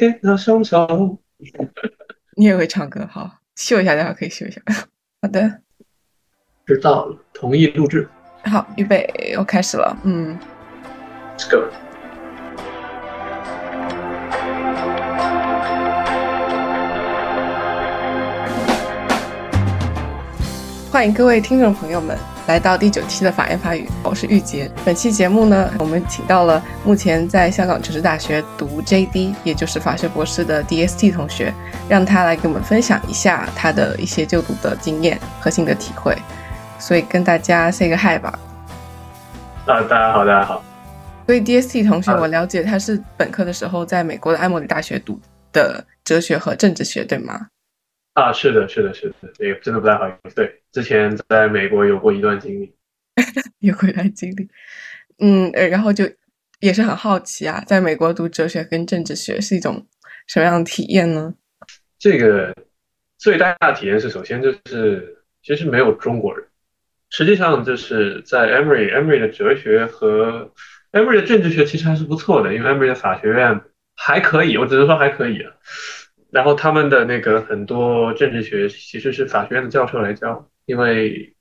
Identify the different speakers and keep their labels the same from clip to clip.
Speaker 1: 给那双手。
Speaker 2: 你也会唱歌，好，秀一下，待会可以秀一下。好的，
Speaker 1: 知道了，同意录制。
Speaker 2: 好，预备，我开始了。嗯
Speaker 1: ，Let's go。
Speaker 2: 欢迎各位听众朋友们来到第九期的法言法语，我是玉洁。本期节目呢，我们请到了目前在香港城市大学读 JD，也就是法学博士的 DST 同学，让他来给我们分享一下他的一些就读的经验和心得体会。所以跟大家 say 个 hi 吧。
Speaker 1: 啊，大家好，大家好。
Speaker 2: 所以 DST 同学，我了解他是本科的时候在美国的埃默里大学读的哲学和政治学，对吗？
Speaker 1: 啊，是的，是的，是的，也真的不太好意思。对，之前在美国有过一段经历，
Speaker 2: 有过一段经历，嗯，然后就也是很好奇啊，在美国读哲学跟政治学是一种什么样的体验呢？
Speaker 1: 这个最大的体验是，首先就是其实没有中国人，实际上就是在 Emory，Emory 的哲学和 Emory 的政治学其实还是不错的，因为 Emory 的法学院还可以，我只能说还可以啊。然后他们的那个很多政治学其实是法学院的教授来教，因为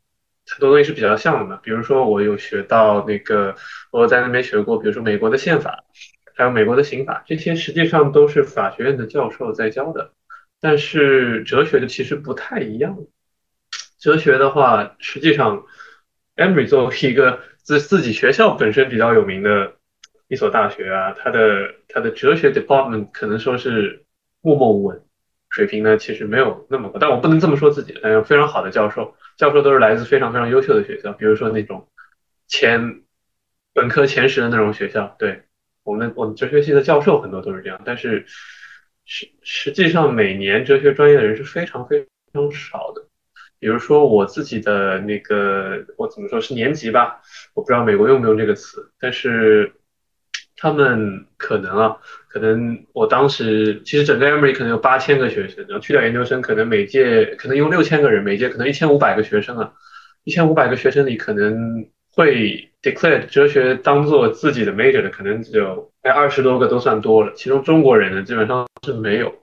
Speaker 1: 很多东西是比较像的嘛。比如说我有学到那个我在那边学过，比如说美国的宪法，还有美国的刑法，这些实际上都是法学院的教授在教的。但是哲学的其实不太一样。哲学的话，实际上，Emory 作为一个自自己学校本身比较有名的一所大学啊，它的它的哲学 department 可能说是。默默无闻，水平呢其实没有那么高，但我不能这么说自己。但有非常好的教授，教授都是来自非常非常优秀的学校，比如说那种前本科前十的那种学校。对我们，我们哲学系的教授很多都是这样。但是实实际上，每年哲学专业的人是非常非常少的。比如说我自己的那个，我怎么说是年级吧？我不知道美国用不用这个词，但是。他们可能啊，可能我当时其实整个 Emory 可能有八千个学生，然后去掉研究生，可能每届可能用六千个人，每届可能一千五百个学生啊，一千五百个学生里可能会 declare 哲学当做自己的 major 的，可能只有哎二十多个都算多了，其中中国人呢基本上是没有，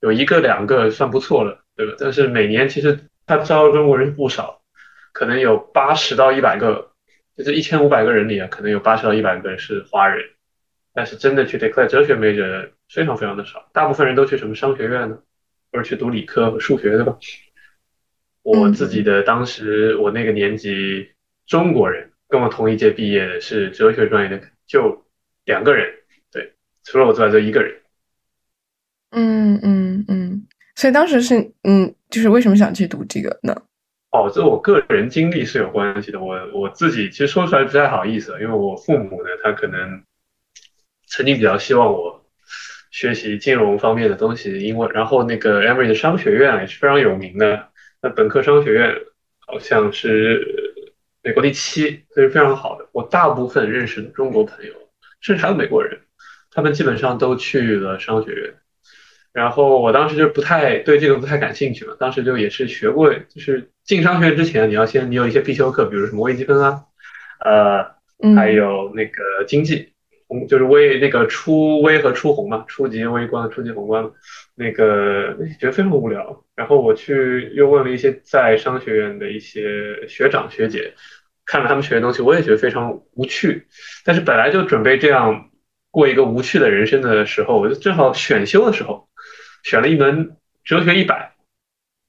Speaker 1: 有一个两个算不错了，对吧？但是每年其实他招中国人不少，可能有八十到一百个，就是一千五百个人里啊，可能有八十到一百个人是华人。但是真的去 declare 哲学 major 非常非常的少，大部分人都去什么商学院呢，或者去读理科和数学对吧。我自己的当时我那个年级中国人跟我同一届毕业的是哲学专业的就两个人，对，除了我之外就一个人。
Speaker 2: 嗯嗯嗯，所以当时是嗯，就是为什么想去读这个呢？
Speaker 1: 哦，这我个人经历是有关系的。我我自己其实说出来不太好意思，因为我父母呢，他可能。曾经比较希望我学习金融方面的东西，因为然后那个 Emory 的商学院也是非常有名的，那本科商学院好像是美国第七，所以非常好的。我大部分认识的中国朋友，甚至还有美国人，他们基本上都去了商学院。然后我当时就不太对这个不太感兴趣嘛，当时就也是学过，就是进商学院之前，你要先你有一些必修课，比如什么微积分啊，呃，还有那个经济。就是微那个初微和初宏嘛，初级微观、初级宏观，那个觉得非常无聊。然后我去又问了一些在商学院的一些学长学姐，看了他们学的东西，我也觉得非常无趣。但是本来就准备这样过一个无趣的人生的时候，我就正好选修的时候选了一门哲学一百，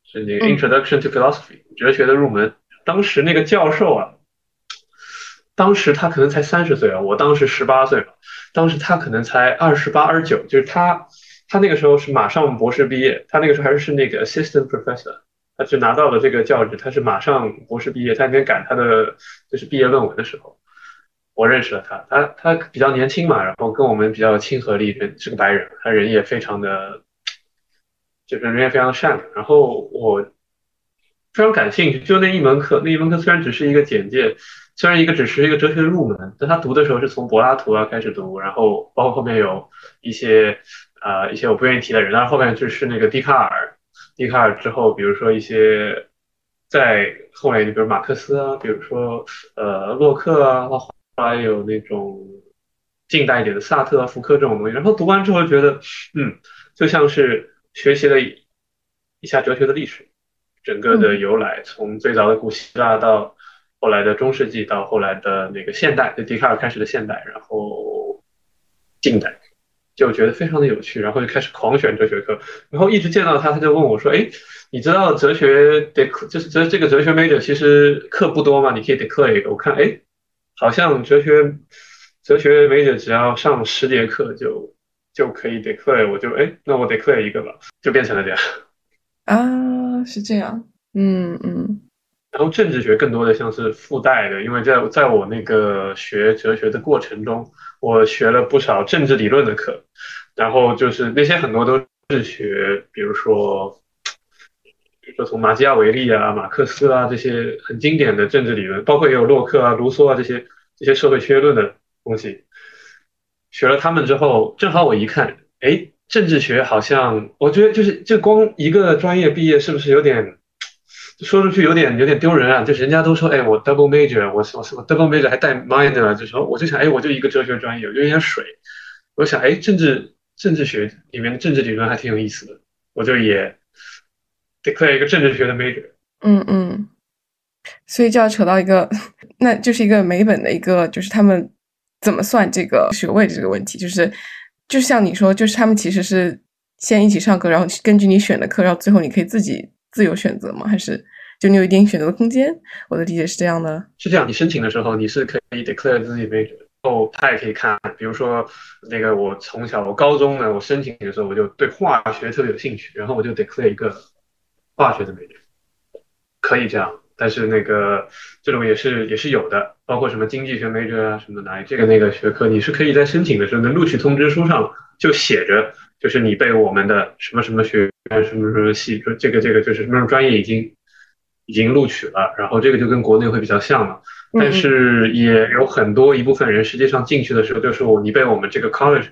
Speaker 1: 是那个 Introduction to Philosophy 哲学的入门。当时那个教授啊。当时他可能才三十岁啊，我当时十八岁嘛，当时他可能才二十八、二十九，就是他，他那个时候是马上博士毕业，他那个时候还是那个 assistant professor，他就拿到了这个教职，他是马上博士毕业，他那边赶他的就是毕业论文的时候，我认识了他，他他比较年轻嘛，然后跟我们比较亲和力，人是个白人，他人也非常的，就是人也非常善良，然后我非常感兴趣，就那一门课，那一门课虽然只是一个简介。虽然一个只是一个哲学入门，但他读的时候是从柏拉图啊开始读，然后包括后面有一些啊一些我不愿意提的人，但是后面就是那个笛卡尔，笛卡尔之后，比如说一些在后来，你比如马克思啊，比如说呃洛克啊，后来有那种近代一点的萨特啊、福柯这种东西。然后读完之后觉得，嗯，就像是学习了一下哲学的历史，整个的由来，从最早的古希腊到后来的中世纪，到后来的那个现代，就笛卡尔开始的现代，然后近代。就觉得非常的有趣，然后就开始狂选哲学课，然后一直见到他，他就问我说：“哎，你知道哲学得就是哲这个哲学 major 其实课不多嘛，你可以 declare 一个。”我看哎，好像哲学哲学 major 只要上十节课就就可以 declare，我就哎，那我 declare 一个吧，就变成了这样。
Speaker 2: 啊，是这样，嗯嗯。
Speaker 1: 然后政治学更多的像是附带的，因为在在我那个学哲学的过程中，我学了不少政治理论的课，然后就是那些很多都是学，比如说，比如说从马基雅维利啊、马克思啊这些很经典的政治理论，包括也有洛克啊、卢梭啊这些这些社会学论的东西，学了他们之后，正好我一看，哎，政治学好像我觉得就是就光一个专业毕业是不是有点？说出去有点有点丢人啊！就是人家都说，哎，我 double major，我我我 double major 还带 minor，就说我就想，哎，我就一个哲学专业，我就有点水。我想，哎，政治政治学里面的政治理论还挺有意思的，我就也 declare 一个政治学的 major。
Speaker 2: 嗯嗯，所以就要扯到一个，那就是一个美本的一个，就是他们怎么算这个学位这个问题，就是就像你说，就是他们其实是先一起上课，然后根据你选的课，然后最后你可以自己。自由选择吗？还是就你有一点选择的空间？我的理解是这样的。
Speaker 1: 是这样，你申请的时候你是可以 declare 自己 major，然后他也可以看，比如说那个我从小我高中呢，我申请的时候我就对化学特别有兴趣，然后我就 declare 一个化学的 major，可以这样。但是那个这种也是也是有的，包括什么经济学 major 啊什么的，这个那个学科，你是可以在申请的时候，那录取通知书上就写着。就是你被我们的什么什么学院什么什么系，说这个这个就是什么专业已经已经录取了，然后这个就跟国内会比较像了。但是也有很多一部分人实际上进去的时候，就是我你被我们这个 college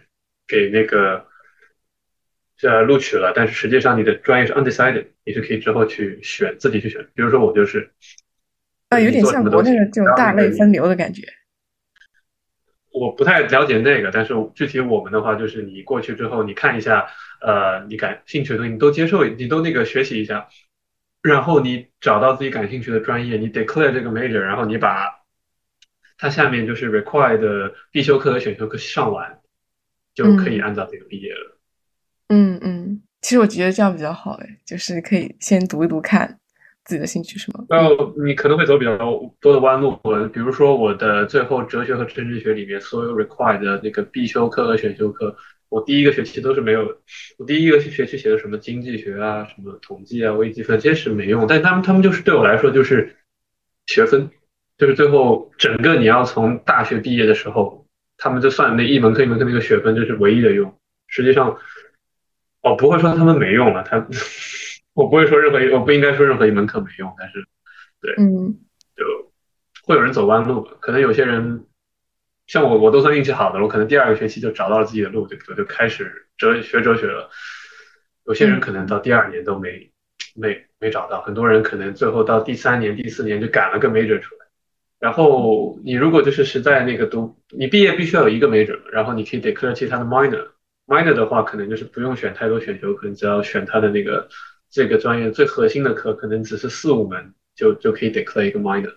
Speaker 1: 给那个呃录取了，但是实际上你的专业是 undecided，你是可以之后去选自己去选。比如说我就是
Speaker 2: 啊，有点像国内的这种大类分流的感觉。
Speaker 1: 我不太了解那个，但是具体我们的话，就是你过去之后，你看一下，呃，你感兴趣的东西你都接受，你都那个学习一下，然后你找到自己感兴趣的专业，你 declare 这个 major，然后你把它下面就是 required 的必修课和选修课上完，就可以按照这个毕业了。
Speaker 2: 嗯嗯，其实我觉得这样比较好，哎，就是可以先读一读看。自己的兴趣是吗？
Speaker 1: 然后你可能会走比较多的弯路，我比如说我的最后哲学和政治学里面所有 required 的那个必修课和选修课，我第一个学期都是没有。我第一个学期写的什么经济学啊、什么统计啊、微积分，这些是没用。但他们他们就是对我来说就是学分，就是最后整个你要从大学毕业的时候，他们就算那一门课一门课那个学分就是唯一的用。实际上，我不会说他们没用了，他。我不会说任何一，我不应该说任何一门课没用，但是，对，
Speaker 2: 嗯，
Speaker 1: 就会有人走弯路，可能有些人像我，我都算运气好的，我可能第二个学期就找到了自己的路，就就就开始哲学哲学了。有些人可能到第二年都没没没找到，很多人可能最后到第三年、第四年就赶了个 major 出来。然后你如果就是实在那个读，你毕业必须要有一个 major，然后你可以 declare 其他的 minor，minor 的话可能就是不用选太多选修，可能只要选他的那个。这个专业最核心的课可能只是四五门，就就可以 declare 一个 minor。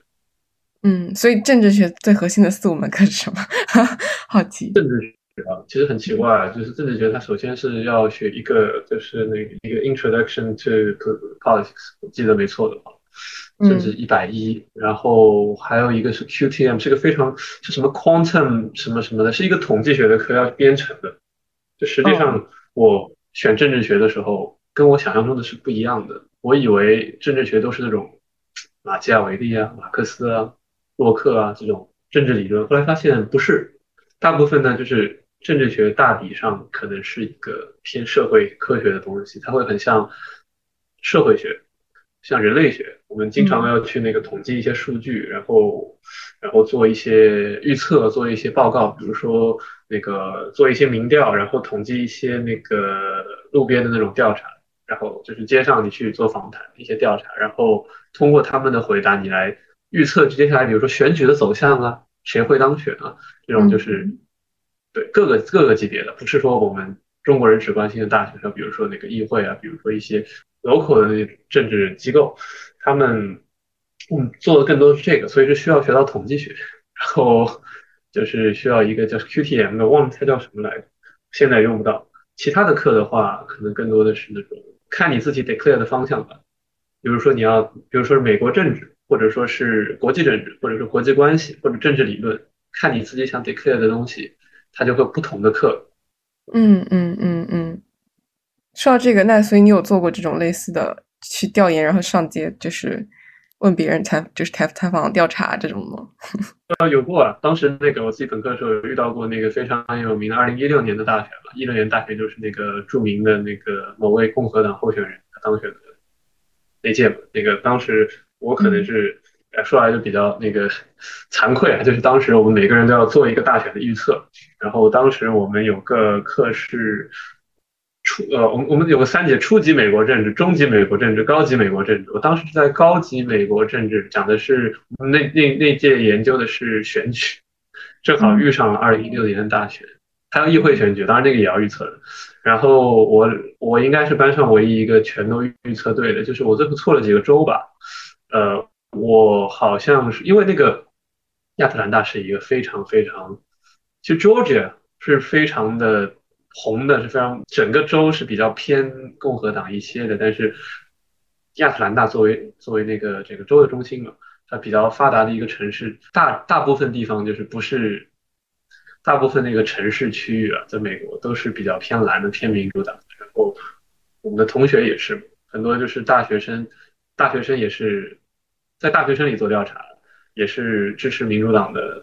Speaker 2: 嗯，所以政治学最核心的四五门课是什么？好奇。
Speaker 1: 政治学啊，其实很奇怪，就是政治学它首先是要学一个，就是那个一个 introduction to politics，我记得没错的话，甚至一百一。然后还有一个就实际上我选政治学的时候。跟我想象中的是不一样的。我以为政治学都是那种马基雅维利啊、马克思啊、洛克啊这种政治理论，后来发现不是。大部分呢，就是政治学大体上可能是一个偏社会科学的东西，它会很像社会学，像人类学。我们经常要去那个统计一些数据，然后然后做一些预测，做一些报告，比如说那个做一些民调，然后统计一些那个路边的那种调查。然后就是街上你去做访谈一些调查，然后通过他们的回答，你来预测接下来，比如说选举的走向啊，谁会当选啊，这种就是对各个各个级别的，不是说我们中国人只关心的大学生，比如说那个议会啊，比如说一些 local 的政治机构，他们嗯做的更多是这个，所以是需要学到统计学，然后就是需要一个叫 QTM 的，忘了它叫什么来着，现在用不到。其他的课的话，可能更多的是那种看你自己 declare 的方向吧。比如说你要，比如说是美国政治，或者说是国际政治，或者是国际关系，或者政治理论，看你自己想 declare 的东西，它就会不同的课。
Speaker 2: 嗯嗯嗯嗯。说到这个，那所以你有做过这种类似的去调研，然后上街就是。问别人采就是采采访调查这种吗？
Speaker 1: 啊，有过啊。当时那个我自己本科的时候有遇到过那个非常有名的二零一六年的大选嘛，一六年大选就是那个著名的那个某位共和党候选人他当选的那届嘛。那个当时我可能是说来就比较那个 惭愧啊，就是当时我们每个人都要做一个大选的预测，然后当时我们有个课是。初呃，我们我们有个三节：初级美国政治、中级美国政治、高级美国政治。我当时是在高级美国政治讲的是那那那届研究的是选举，正好遇上了二零一六年的大选，还有议会选举，当然那个也要预测的。然后我我应该是班上唯一一个全都预测对的，就是我最后错了几个州吧。呃，我好像是因为那个亚特兰大是一个非常非常，其实 Georgia 是非常的。红的是非常整个州是比较偏共和党一些的，但是亚特兰大作为作为那个这个州的中心嘛，它比较发达的一个城市，大大部分地方就是不是大部分那个城市区域啊，在美国都是比较偏蓝的偏民主党。然后我们的同学也是很多，就是大学生，大学生也是在大学生里做调查，也是支持民主党的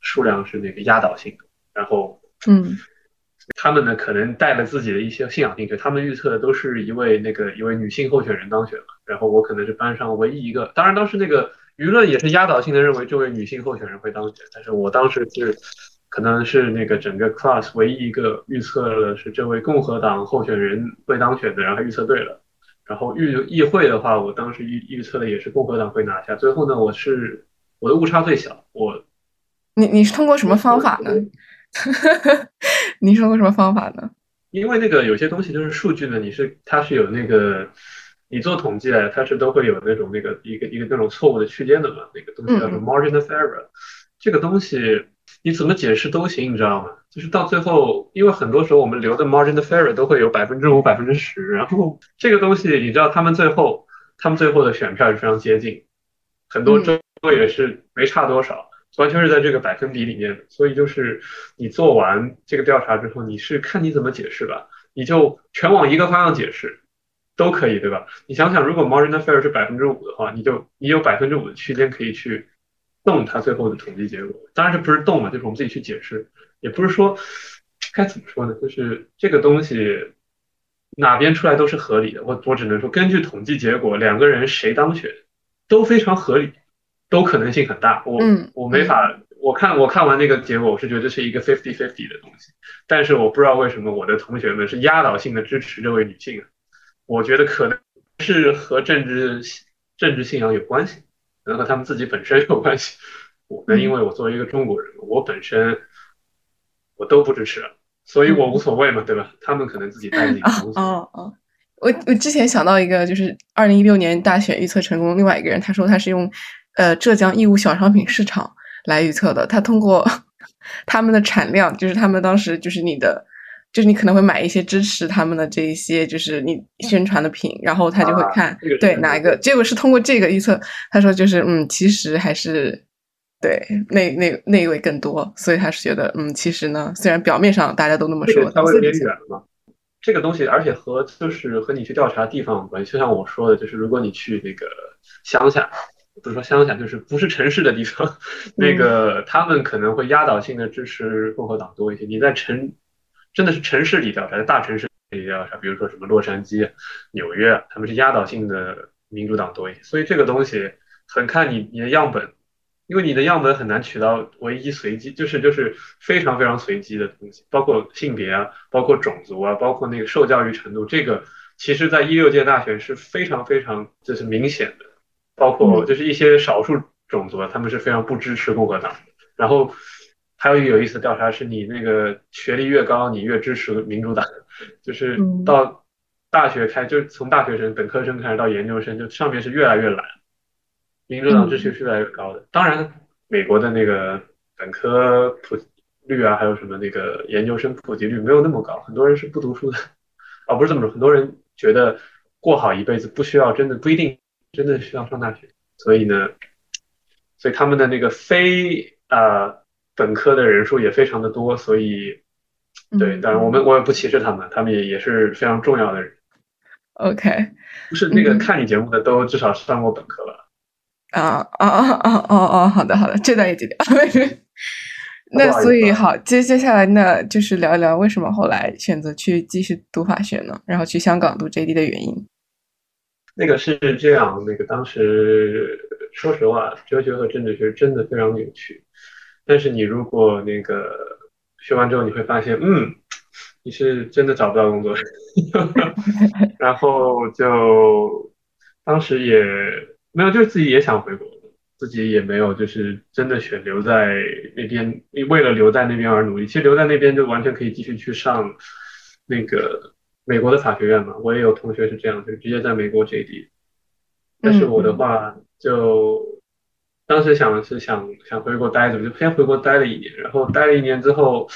Speaker 1: 数量是那个压倒性的。然后
Speaker 2: 嗯。
Speaker 1: 他们呢，可能带了自己的一些信仰进去。他们预测的都是一位那个一位女性候选人当选了，然后我可能是班上唯一一个。当然，当时那个舆论也是压倒性的认为这位女性候选人会当选，但是我当时是可能是那个整个 class 唯一一个预测了是这位共和党候选人会当选的，然后预测对了。然后预议会的话，我当时预预测的也是共和党会拿下。最后呢，我是我的误差最小。我，
Speaker 2: 你你是通过什么方法呢？你说过什么方法呢？
Speaker 1: 因为那个有些东西就是数据呢，你是它是有那个你做统计来，它是都会有那种那个一个一个那种错误的区间的嘛，那个东西叫做 margin of error。这个东西你怎么解释都行，你知道吗？就是到最后，因为很多时候我们留的 margin of error 都会有百分之五、百分之十，然后这个东西你知道，他们最后他们最后的选票是非常接近，很多州也是没差多少。完全是在这个百分比里面的，所以就是你做完这个调查之后，你是看你怎么解释吧，你就全往一个方向解释都可以，对吧？你想想，如果 margin of error 是百分之五的话，你就你有百分之五的区间可以去动它最后的统计结果。当然这不是动嘛，就是我们自己去解释，也不是说该怎么说呢，就是这个东西哪边出来都是合理的。我我只能说，根据统计结果，两个人谁当选都非常合理。都可能性很大，我我没法，我看我看完那个结果，我是觉得是一个 fifty fifty 的东西，但是我不知道为什么我的同学们是压倒性的支持这位女性，我觉得可能是和政治政治信仰有关系，可能和他们自己本身有关系。我呢，因为我作为一个中国人，我本身我都不支持，所以我无所谓嘛，对吧？他们可能自己带自己的东西。
Speaker 2: 哦哦，我我之前想到一个，就是二零一六年大选预测成功，另外一个人他说他是用。呃，浙江义乌小商品市场来预测的，他通过 他们的产量，就是他们当时就是你的，就是你可能会买一些支持他们的这一些，就是你宣传的品，然后他就会看对哪一个，结果是通过这个预测，他说就是嗯，其实还是对那那那一位更多，所以他是觉得嗯，其实呢，虽然表面上大家都那么说，
Speaker 1: 稍微有点远了嘛。这个东西，而且和就是和你去调查地方有关系，就像我说的，就是如果你去那个乡下。不是说乡下，就是不是城市的地方，那个他们可能会压倒性的支持共和党多一些。你在城，真的是城市里调查，在大城市里调查，比如说什么洛杉矶、纽约，他们是压倒性的民主党多一些。所以这个东西很看你你的样本，因为你的样本很难取到唯一随机，就是就是非常非常随机的东西，包括性别啊，包括种族啊，包括那个受教育程度，这个其实在一六届大选是非常非常就是明显的。包括就是一些少数种族，他们是非常不支持共和党。然后还有一个有意思的调查是，你那个学历越高，你越支持民主党，就是到大学开，就是从大学生、本科生开始到研究生，就上面是越来越懒，民主党支持是越来越高的。当然，美国的那个本科普率啊，还有什么那个研究生普及率没有那么高，很多人是不读书的，啊，不是这么说，很多人觉得过好一辈子不需要真的不一定真的需要上大学，所以呢，所以他们的那个非呃。本科的人数也非常的多，所以，对，当然我们我也不歧视他们，他们也也是非常重要的人。
Speaker 2: OK，
Speaker 1: 不是那个看你节目的都至少上过本科吧？
Speaker 2: 啊啊啊啊啊啊！好的好的，这段也剪掉。那所以好，接接下来呢，就是聊一聊为什么后来选择去继续读法学呢？然后去香港读 JD 的原因。
Speaker 1: 那个是这样，那个当时说实话，哲学和政治学真的非常有趣。但是你如果那个学完之后，你会发现，嗯，你是真的找不到工作，然后就当时也没有，就是自己也想回国，自己也没有就是真的选留在那边，为了留在那边而努力。其实留在那边就完全可以继续去上那个美国的法学院嘛。我也有同学是这样，就直接在美国 JD。但是我的话就。当时想的是想想回国待着，就先回国待了一年，然后待了一年之后，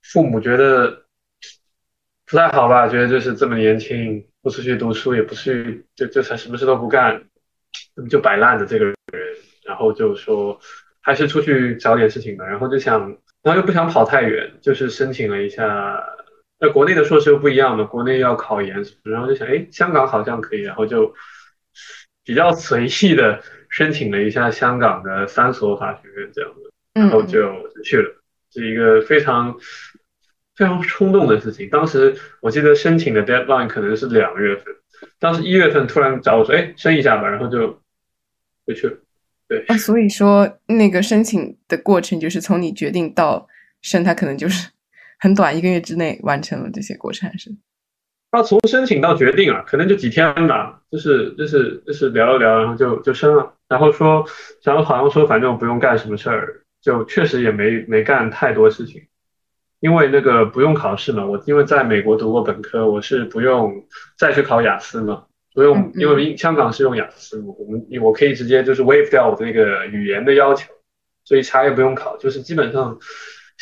Speaker 1: 父母觉得不太好吧，觉得就是这么年轻不出去读书，也不去就就才什么事都不干，就摆烂的这个人，然后就说还是出去找点事情吧，然后就想，然后又不想跑太远，就是申请了一下，那国内的硕士又不一样嘛，国内要考研，然后就想，哎，香港好像可以，然后就比较随意的。申请了一下香港的三所法学院这样的，然后就去了，是一个非常非常冲动的事情。当时我记得申请的 deadline 可能是两月份，当时一月份突然找我说：“哎，申一下吧。”然后就就去了。对，
Speaker 2: 所以说那个申请的过程就是从你决定到申，它可能就是很短，一个月之内完成了这些过程，还是？
Speaker 1: 他从申请到决定啊，可能就几天吧，就是就是就是聊了聊，然后就就申了。然后说，然后好像说，反正我不用干什么事儿，就确实也没没干太多事情，因为那个不用考试嘛。我因为在美国读过本科，我是不用再去考雅思嘛，不用，因为香港是用雅思嘛，我们我可以直接就是 waive 掉我的那个语言的要求，所以啥也不用考，就是基本上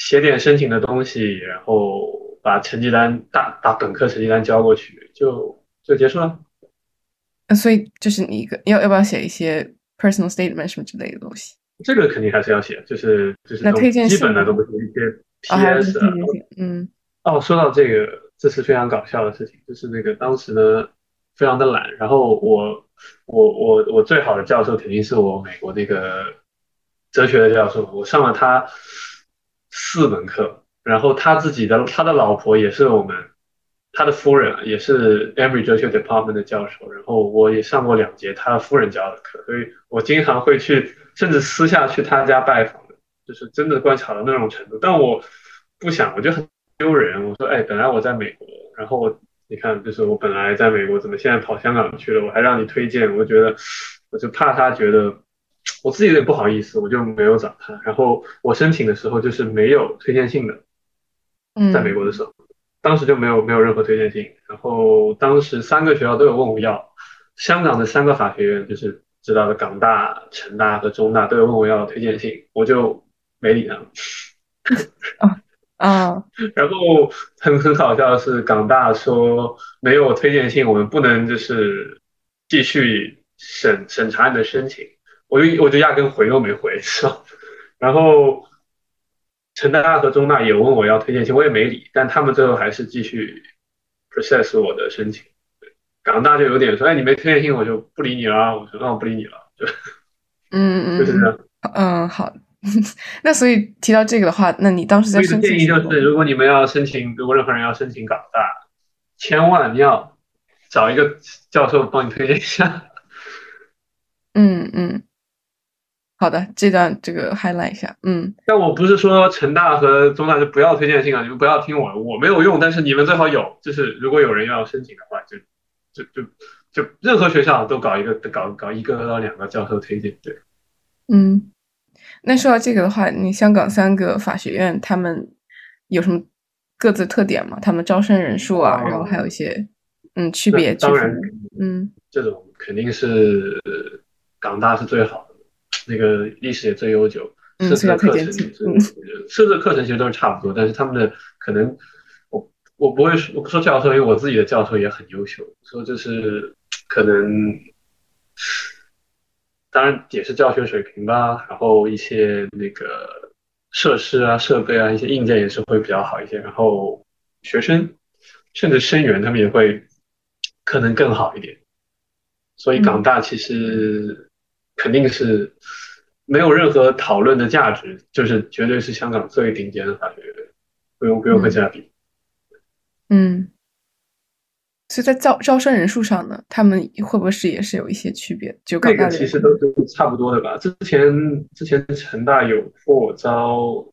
Speaker 1: 写点申请的东西，然后。把成绩单大把本科成绩单交过去，就就结束了。
Speaker 2: 那所以就是你一个要要不要写一些 personal statement 什么之类的东西？
Speaker 1: 这个肯定还是要写，就是就是
Speaker 2: 那推荐
Speaker 1: 基本的东西，一些 PS
Speaker 2: 啊。嗯。
Speaker 1: 哦，说到这个，这是非常搞笑的事情，就是那个当时呢非常的懒，然后我我我我最好的教授肯定是我美国那个哲学的教授，我上了他四门课。然后他自己的他的老婆也是我们他的夫人，也是 Emory 哲学 Department 的教授。然后我也上过两节他的夫人教的课，所以我经常会去，甚至私下去他家拜访，就是真的观察到那种程度。但我不想，我就很丢人。我说，哎，本来我在美国，然后我你看，就是我本来在美国，怎么现在跑香港去了？我还让你推荐，我觉得我就怕他觉得我自己有点不好意思，我就没有找他。然后我申请的时候就是没有推荐信的。在美国的时候，当时就没有没有任何推荐信，然后当时三个学校都有问我要，香港的三个法学院就是知道的港大、城大和中大都有问我要推荐信，我就没理他们。
Speaker 2: 啊啊！
Speaker 1: 然后很很好笑的是，港大说没有推荐信，我们不能就是继续审审查你的申请，我就我就压根回都没回，是吧？然后。成大和中大也问我要推荐信，我也没理，但他们最后还是继续 process 我的申请。港大就有点说，哎，你没推荐信，我就不理你了。我说，那我不理你了，就，
Speaker 2: 嗯
Speaker 1: 嗯，就是这样。
Speaker 2: 嗯，好。那所以提到这个的话，那你当时在申请，
Speaker 1: 建议就是，如果你们要申请，如果任何人要申请港大，千万要找一个教授帮你推荐一下。
Speaker 2: 嗯嗯。好的，这段这个 highlight 一下，嗯。
Speaker 1: 但我不是说成大和中大就不要推荐信啊，你们不要听我，我没有用，但是你们最好有，就是如果有人要申请的话，就就就就任何学校都搞一个，搞搞一个到两个教授推荐，对。
Speaker 2: 嗯，那说到这个的话，你香港三个法学院他们有什么各自特点吗？他们招生人数啊，然后还有一些嗯区别。
Speaker 1: 当然，
Speaker 2: 嗯，
Speaker 1: 这种肯定是港大是最好的，那个历史也最悠久，设置的课程，设置的课程其实都是差不多，但是他们的可能我我不会说我不说教授，因为我自己的教授也很优秀，说就是可能。当然也是教学水平吧，然后一些那个设施啊、设备啊、一些硬件也是会比较好一些，然后学生甚至生源他们也会可能更好一点。所以港大其实肯定是没有任何讨论的价值，就是绝对是香港最顶尖的法学院，不用不用和其他比。
Speaker 2: 嗯。所以在招招生人数上呢，他们会不会是也是有一些区别？就
Speaker 1: 这个其实都是差不多的吧。之前之前成大有扩招，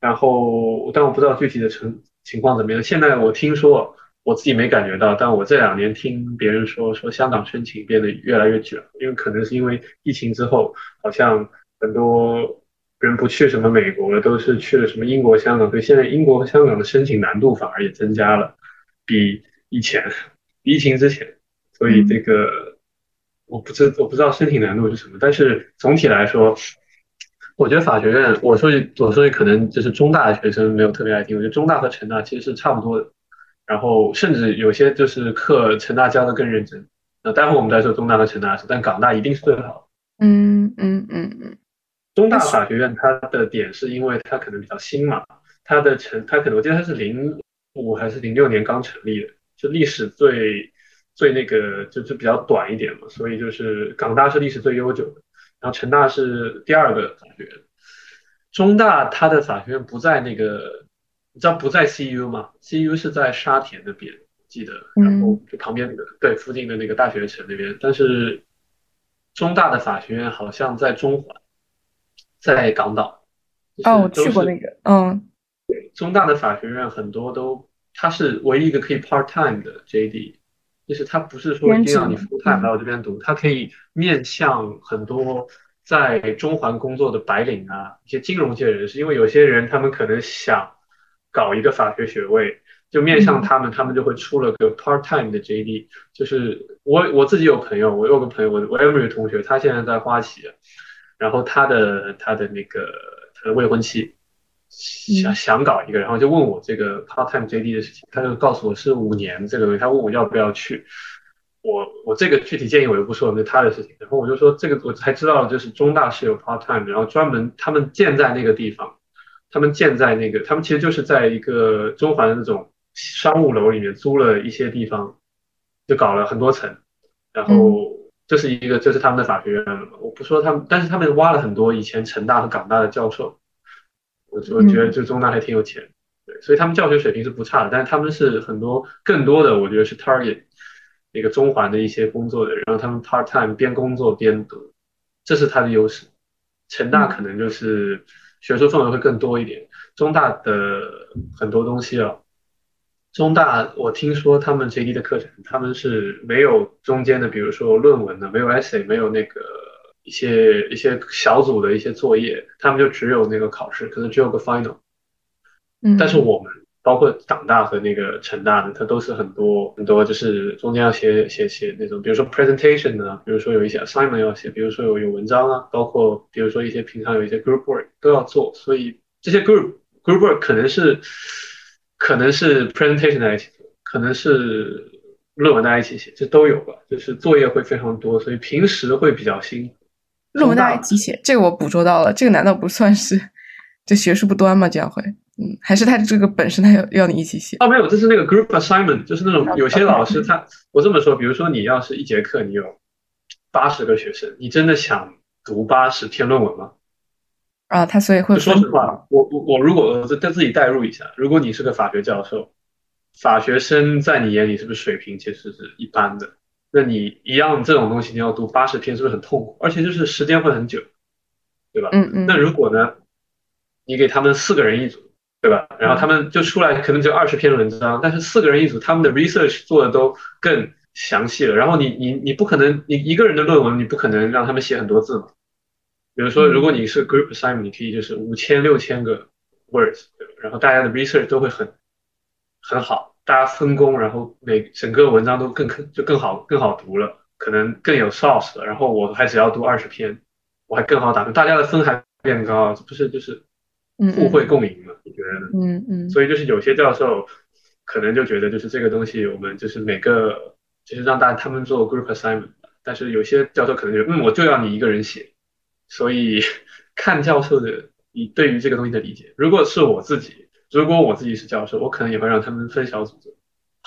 Speaker 1: 然后但我不知道具体的成情况怎么样。现在我听说，我自己没感觉到，但我这两年听别人说，说香港申请变得越来越卷，因为可能是因为疫情之后，好像很多人不去什么美国了，都是去了什么英国、香港，所以现在英国和香港的申请难度反而也增加了，比。以前疫情之前，所以这个我不知我不知道申请难度是什么，但是总体来说，我觉得法学院，我说句我说句可能就是中大的学生没有特别爱听，我觉得中大和成大其实是差不多的，然后甚至有些就是课成大教的更认真。那待会我们再说中大和成大事，但港大一定是最好。
Speaker 2: 嗯嗯嗯嗯。
Speaker 1: 中大法学院它的点是因为它可能比较新嘛，它的成它可能我记得它是零五还是零六年刚成立的。就历史最最那个就就比较短一点嘛，所以就是港大是历史最悠久的，然后成大是第二个法学院，中大它的法学院不在那个，你知道不在 CU 吗？CU 是在沙田那边，记得，然后就旁边那个对附近的那个大学城那边，但是中大的法学院好像在中环，在港岛。
Speaker 2: 哦，我去过那个，嗯，
Speaker 1: 中大的法学院很多都。它是唯一一个可以 part time 的 JD，就是它不是说一定要你 full time 来我这边读，它可以面向很多在中环工作的白领啊，一些金融界人士，因为有些人他们可能想搞一个法学学位，就面向他们，他们就会出了个 part time 的 JD。就是我我自己有朋友，我有个朋友，我我 Emory 同学，他现在在花旗，然后他的他的那个他的未婚妻。想想搞一个，然后就问我这个 part time JD 的事情，他就告诉我是五年这个东西，他问我要不要去，我我这个具体建议我就不说了，那他的事情。然后我就说这个我才知道，就是中大是有 part time，然后专门他们建在那个地方，他们建在那个，他们其实就是在一个中环的那种商务楼里面租了一些地方，就搞了很多层，然后这是一个这是他们的法学院了嘛，我不说他们，但是他们挖了很多以前成大和港大的教授。我我觉得就中大还挺有钱，对，所以他们教学水平是不差的，但是他们是很多更多的，我觉得是 target 那个中环的一些工作的，然后他们 part time 边工作边读，这是他的优势。成大可能就是学术氛围会更多一点，中大的很多东西啊，中大我听说他们 JD 的课程，他们是没有中间的，比如说论文的，没有 essay，没有那个。一些一些小组的一些作业，他们就只有那个考试，可能只有个 final。
Speaker 2: 嗯，
Speaker 1: 但是我们包括港大和那个成大的，它都是很多很多，就是中间要写写写那种，比如说 presentation 啊，比如说有一些 assignment 要写，比如说有有文章啊，包括比如说一些平常有一些 group work 都要做，所以这些 group group work 可能是可能是 presentation 在一起做，可能是论文大家一起写，这都有吧，就是作业会非常多，所以平时会比较辛苦。
Speaker 2: 论文大家一起写，这个我捕捉到了。这个难道不算是就学术不端吗？这样会，嗯，还是他这个本身他要要你一起写？
Speaker 1: 哦，没有，这是那个 group assignment，就是那种有些老师 他，我这么说，比如说你要是一节课你有八十个学生，你真的想读八十篇论文吗？
Speaker 2: 啊，他所以会
Speaker 1: 说实话，我我我如果再自己代入一下，如果你是个法学教授，法学生在你眼里是不是水平其实是一般的？那你一样这种东西，你要读八十篇，是不是很痛苦？而且就是时间会很久，对吧？
Speaker 2: 嗯嗯。
Speaker 1: 那如果呢，你给他们四个人一组，对吧？然后他们就出来可能就二十篇文章，但是四个人一组，他们的 research 做的都更详细了。然后你你你不可能，你一个人的论文，你不可能让他们写很多字嘛，比如说，如果你是 group assignment，你可以就是五千六千个 words，然后大家的 research 都会很很好，大家分工，然后每整个文章都更就更好更好读了，可能更有 source 了。然后我还只要读二十篇，我还更好打分，大家的分还变高，不是就是互惠共赢嘛？你觉得呢？
Speaker 2: 嗯嗯。
Speaker 1: 所以就是有些教授可能就觉得就是这个东西，我们就是每个就是让大家他们做 group assignment，但是有些教授可能觉得嗯，我就要你一个人写。所以看教授的你对于这个东西的理解，如果是我自己，如果我自己是教授，我可能也会让他们分小组做。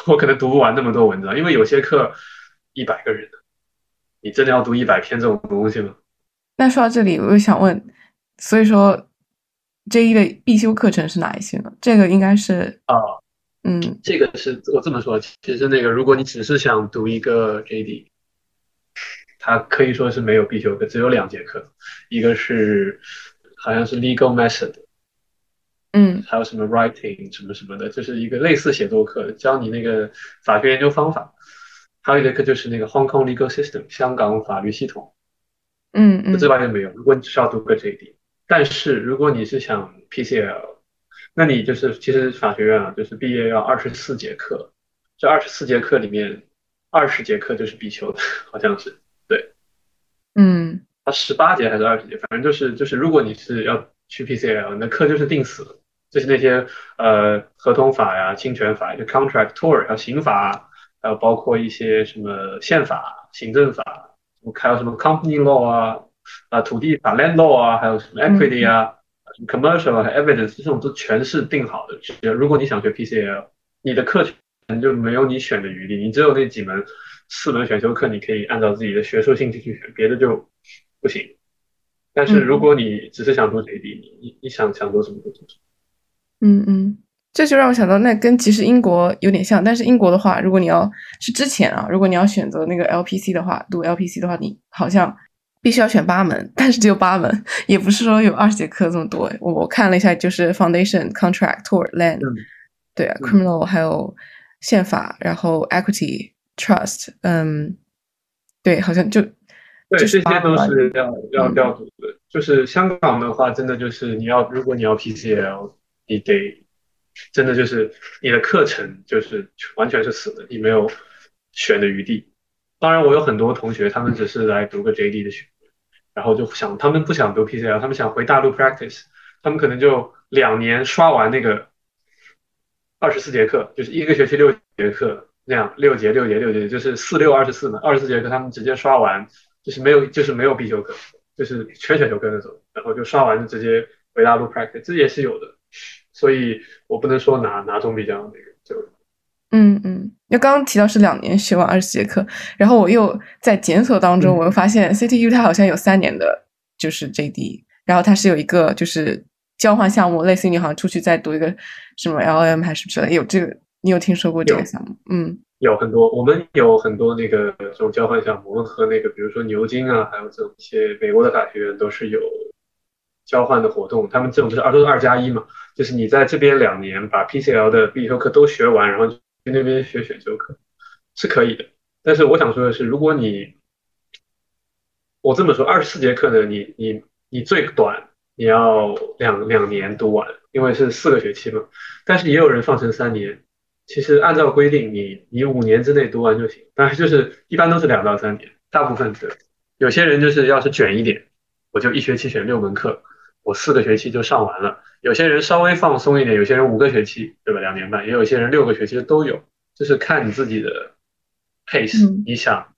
Speaker 1: 我可能读不完那么多文章，因为有些课一百个人你真的要读一百篇这种东西吗？
Speaker 2: 那说到这里，我又想问，所以说这一的必修课程是哪一些呢？这个应该是
Speaker 1: 啊，
Speaker 2: 嗯，
Speaker 1: 这个是我这么说，其实那个如果你只是想读一个 JD。它可以说是没有必修课，只有两节课，一个是好像是 legal method，
Speaker 2: 嗯，
Speaker 1: 还有什么 writing 什么什么的，就是一个类似写作课，教你那个法学研究方法。还有一节课就是那个 Hong Kong legal system 香港法律系统，
Speaker 2: 嗯嗯，
Speaker 1: 这完全没有。如果你只是要读个 JD，但是如果你是想 PCL，那你就是其实法学院啊，就是毕业要二十四节课，这二十四节课里面二十节课就是必修的，好像是对。
Speaker 2: 嗯，
Speaker 1: 它十八节还是二十节，反正就是就是，如果你是要去 PCL，那课就是定死，就是那些呃合同法呀、侵权法，就 contract tort，还有刑法，还有包括一些什么宪法、行政法，还有什么 company law 啊、啊土地法 land law 啊，还有什么 equity 啊、commercial 和、evidence 这种都全是定好的。如果你想学 PCL，你的课程就没有你选的余地，你只有那几门。四门选修课你可以按照自己的学术兴趣去选，别的就不行。但是如果你只是想读 JD，你你你想想读什么就读什么。
Speaker 2: 嗯嗯，这就让我想到，那跟其实英国有点像，但是英国的话，如果你要是之前啊，如果你要选择那个 LPC 的话，读 LPC 的话，你好像必须要选八门，但是只有八门，也不是说有二十节课这么多。我我看了一下，就是 Foundation、Contract、Tort、Land，对啊，Criminal 还有宪法，然后 Equity。Trust，嗯，对，好像就对，
Speaker 1: 这些都是要要要读的。就是香港的话，真的就是你要，如果你要 PCL，你得真的就是你的课程就是完全是死的，你没有选的余地。当然，我有很多同学，他们只是来读个 JD 的学，然后就想他们不想读 PCL，他们想回大陆 practice，他们可能就两年刷完那个二十四节课，就是一个学期六节课。那样六节六节六节就是四六二十四嘛，二十四节课他们直接刷完，就是没有就是没有必修课，就是全选修课那种，然后就刷完就直接回大陆 practice，这也是有的，所以我不能说哪哪种比较那个就，
Speaker 2: 嗯嗯，那刚刚提到是两年学完二十节课，然后我又在检索当中我又发现 CTU 它好像有三年的，就是 JD，然后它是有一个就是交换项目，类似于你好像出去再读一个什么 LM 还是之类有这个。你有听说过这个项目？嗯，
Speaker 1: 有很多，我们有很多那个这种交换项目，我们和那个比如说牛津啊，还有这种一些美国的法学院都是有交换的活动。他们这种就是二都是二加一嘛，就是你在这边两年把 PCL 的必修课都学完，然后去那边学选修课是可以的。但是我想说的是，如果你我这么说，二十四节课呢，你你你最短你要两两年读完，因为是四个学期嘛。但是也有人放成三年。其实按照规定，你你五年之内读完就行，当然就是一般都是两到三年，大部分的。有些人就是要是卷一点，我就一学期选六门课，我四个学期就上完了。有些人稍微放松一点，有些人五个学期，对吧？两年半，也有些人六个学期都有，就是看你自己的 pace，你想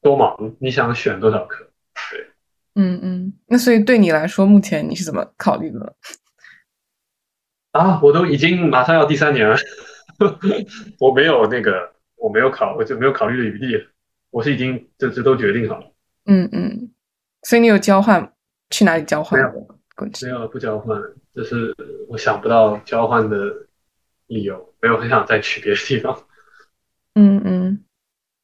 Speaker 1: 多忙，你想选多少课，对。
Speaker 2: 嗯嗯，那所以对你来说，目前你是怎么考虑的？
Speaker 1: 啊，我都已经马上要第三年了。我没有那个，我没有考，我就没有考虑的余地。我是已经这这都决定好了。
Speaker 2: 嗯嗯，所以你有交换去哪里交换？
Speaker 1: 没有，没有不交换，就是我想不到交换的理由，没有很想再去别的地方。
Speaker 2: 嗯嗯，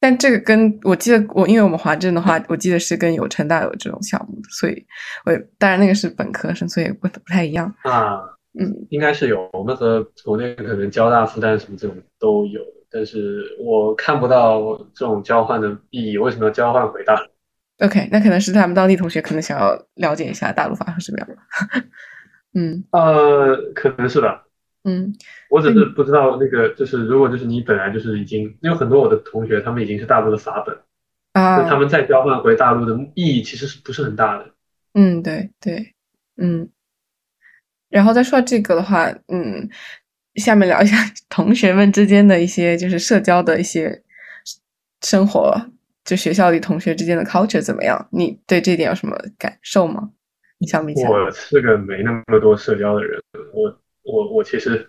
Speaker 2: 但这个跟我记得我，因为我们华政的话，我记得是跟有成大有这种项目的，所以我当然那个是本科生，所以不不太一样
Speaker 1: 啊。
Speaker 2: 嗯，
Speaker 1: 应该是有，我们和国内可能交大、复旦什么这种都有，但是我看不到这种交换的意义。为什么要交换回大？
Speaker 2: OK，那可能是他们当地同学可能想要了解一下大陆发生什么样的。嗯
Speaker 1: 呃，可能是吧。
Speaker 2: 嗯
Speaker 1: 我只是不知道那个，就是如果就是你本来就是已经，有很多我的同学他们已经是大陆的法本，
Speaker 2: 啊
Speaker 1: 那他们再交换回大陆的意义其实是不是很大的？
Speaker 2: 嗯，对对，嗯，然后再说到这个的话，嗯，下面聊一下同学们之间的一些就是社交的一些生活，就学校里同学之间的 culture 怎么样？你对这点有什么感受吗？你相比起来，
Speaker 1: 我是个没那么多社交的人，我我我其实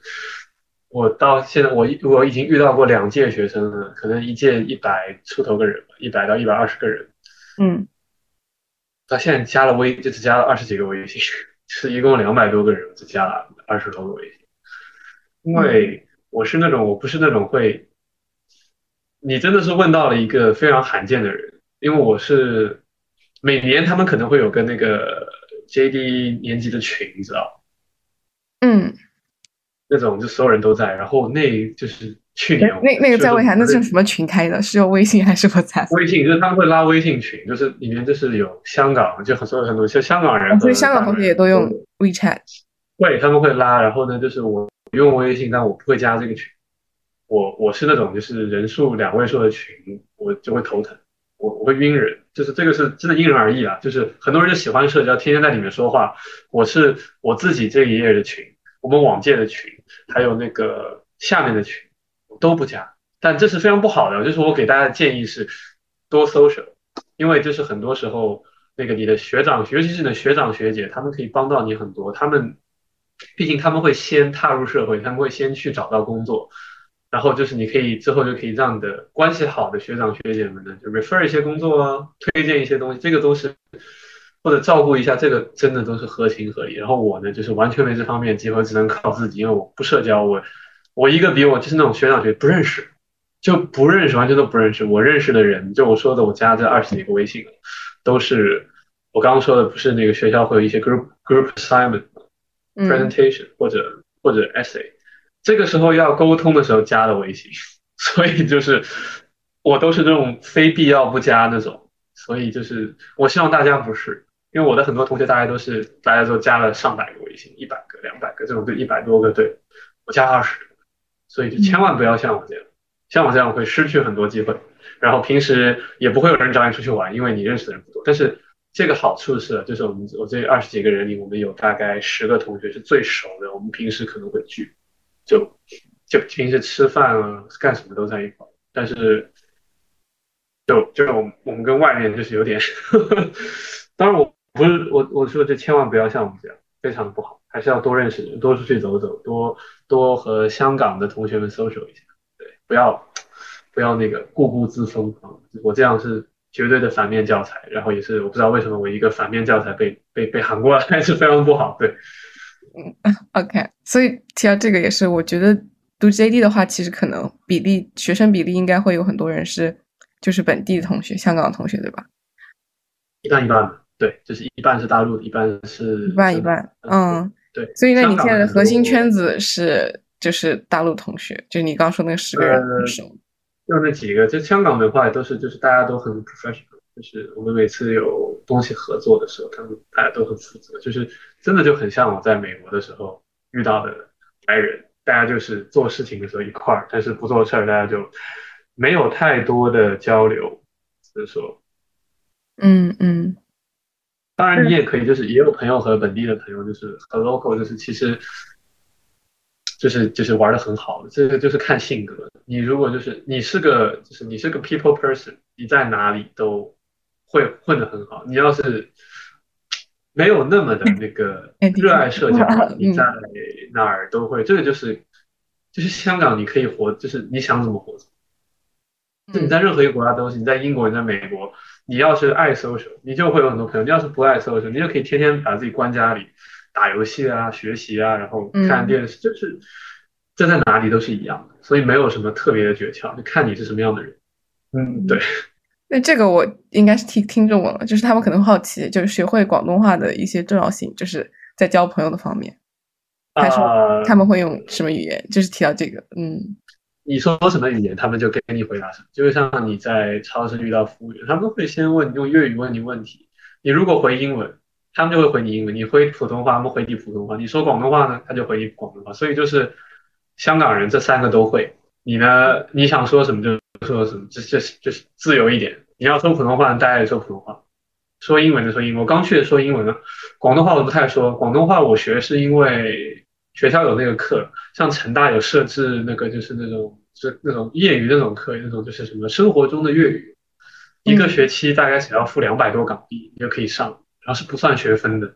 Speaker 1: 我到现在我我已经遇到过两届学生了，可能一届一百出头个人吧，一百到一百二十个人，
Speaker 2: 嗯
Speaker 1: 到现在加了微就只加了二十几个微信，是一共两百多个人，只加了二十多个微信。因为我是那种我不是那种会，你真的是问到了一个非常罕见的人，因为我是每年他们可能会有个那个 JD 年级的群，你知道，
Speaker 2: 嗯，
Speaker 1: 那种就所有人都在，然后那就是去年
Speaker 2: 那那个在问一下，那是什么群开的？是用微信还是 WhatsApp？
Speaker 1: 微信，就是他们会拉微信群，就是里面就是有香港，就很多很多像香港人
Speaker 2: 所以香港同学也都用 WeChat。
Speaker 1: 会，他们会拉，然后呢，就是我用微信，但我不会加这个群。我我是那种就是人数两位数的群，我就会头疼，我我会晕人，就是这个是真的因人而异啊。就是很多人就喜欢社交，天天在里面说话。我是我自己这一页的群，我们往届的群，还有那个下面的群，我都不加。但这是非常不好的，就是我给大家的建议是多 social，因为就是很多时候那个你的学长，尤其是你的学长学姐，他们可以帮到你很多，他们。毕竟他们会先踏入社会，他们会先去找到工作，然后就是你可以之后就可以让你的关系好的学长学姐们呢，就 refer 一些工作啊，推荐一些东西，这个都是或者照顾一下，这个真的都是合情合理。然后我呢，就是完全没这方面的机会，只能靠自己，因为我不社交，我我一个比我就是那种学长学不认识，就不认识，完全都不认识。我认识的人，就我说的，我加这二十几个微信，都是我刚刚说的，不是那个学校会有一些 group group assignment。
Speaker 2: 嗯
Speaker 1: presentation 或者或者 essay，这个时候要沟通的时候加的微信，所以就是我都是这种非必要不加那种，所以就是我希望大家不是，因为我的很多同学大家都是大家都加了上百个微信，一百个、两百个这种，就一百多个，对我加二十，所以就千万不要像我这样，像我这样会失去很多机会，然后平时也不会有人找你出去玩，因为你认识的人不多，但是。这个好处是，就是我们我这二十几个人里，我们有大概十个同学是最熟的，我们平时可能会聚，就就平时吃饭啊，干什么都在一块。但是，就就我们我们跟外面就是有点，当然我不是我我说这千万不要像我们这样，非常不好，还是要多认识人，多出去走走，多多和香港的同学们 social 一下，对，不要不要那个固步自封啊，我这样是。绝对的反面教材，然后也是我不知道为什么我一个反面教材被被被喊过来，是非常不好。对，
Speaker 2: 嗯，OK，所以提到这个也是，我觉得读 JD 的话，其实可能比例学生比例应该会有很多人是就是本地的同学，香港同学，对吧？
Speaker 1: 一半一半吧，对，就是一半是大陆，一半是
Speaker 2: 一半一半，嗯，
Speaker 1: 对。
Speaker 2: 所以那你现在的核心圈子是就是大陆同学，就你刚说那个十个人很熟。
Speaker 1: 就那几个，就香港的话，都是就是大家都很 professional，就是我们每次有东西合作的时候，他们大家都很负责，就是真的就很像我在美国的时候遇到的白人，大家就是做事情的时候一块儿，但是不做事儿，大家就没有太多的交流，所以说，
Speaker 2: 嗯嗯，
Speaker 1: 当然你也可以，就是也有朋友和本地的朋友，就是和 local，就是其实。就是就是玩的很好的，这个就是看性格。你如果就是你是个就是你是个 people person，你在哪里都会混得很好。你要是没有那么的那个 热爱社交，你在哪儿都会。这个就是就是香港，你可以活，就是你想怎么活。就你在任何一个国家都是，你在英国，你在美国，你要是爱 social，你就会有很多朋友；你要是不爱 social，你就可以天天把自己关家里。打游戏啊，学习啊，然后看电视，就是这在哪里都是一样的，所以没有什么特别的诀窍，就看你是什么样的人。嗯，对。
Speaker 2: 那这个我应该是听听众问了，就是他们可能好奇，就是学会广东话的一些重要性，就是在交朋友的方面，还是他们会用什么语言？就是提到这个，嗯，
Speaker 1: 你说什么语言，他们就给你回答什么。就像你在超市遇到服务员，他们会先问用粤语问你问题，你如果回英文，他们就会回你英文；你回普通话，他们回你普通话；你说广东话呢，他就回你广东话。所以就是香港人这三个都会。你呢，你想说什么就说什么，这这就是自由一点。你要说普通话，大家也说普通话；说英文的说英文。我刚去说英文呢，广东话我不太说。广东话我学是因为学校有那个课，像成大有设置那个就是那种是那种业余那种课，那种就是什么生活中的粤语，一个学期大概只要付两百多港币，你就可以上，然后是不算学分的。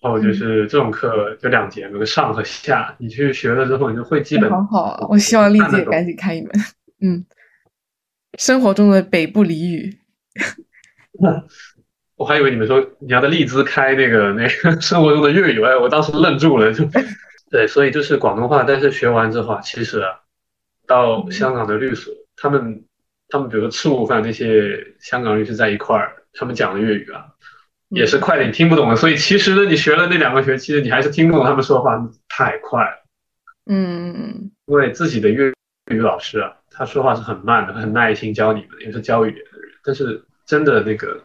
Speaker 1: 然后就是这种课就两节，有个上和下，你去学了之后，你就会基本。
Speaker 2: 好好！我希望丽姐赶紧开一门。嗯。生活中的北部俚语，
Speaker 1: 我还以为你们说你要在利兹开那个那个生活中的粤语，哎，我当时愣住了。就 对，所以就是广东话，但是学完之后，其实啊，到香港的律所，他们他们比如说吃午饭那些香港律师在一块儿，他们讲的粤语啊，也是快点听不懂的。所以其实呢，你学了那两个学期，你还是听不懂他们说话，太快了。
Speaker 2: 嗯，
Speaker 1: 因为自己的粤语老师啊。他说话是很慢的，很耐心教你们，也是教语言的人。但是真的那个，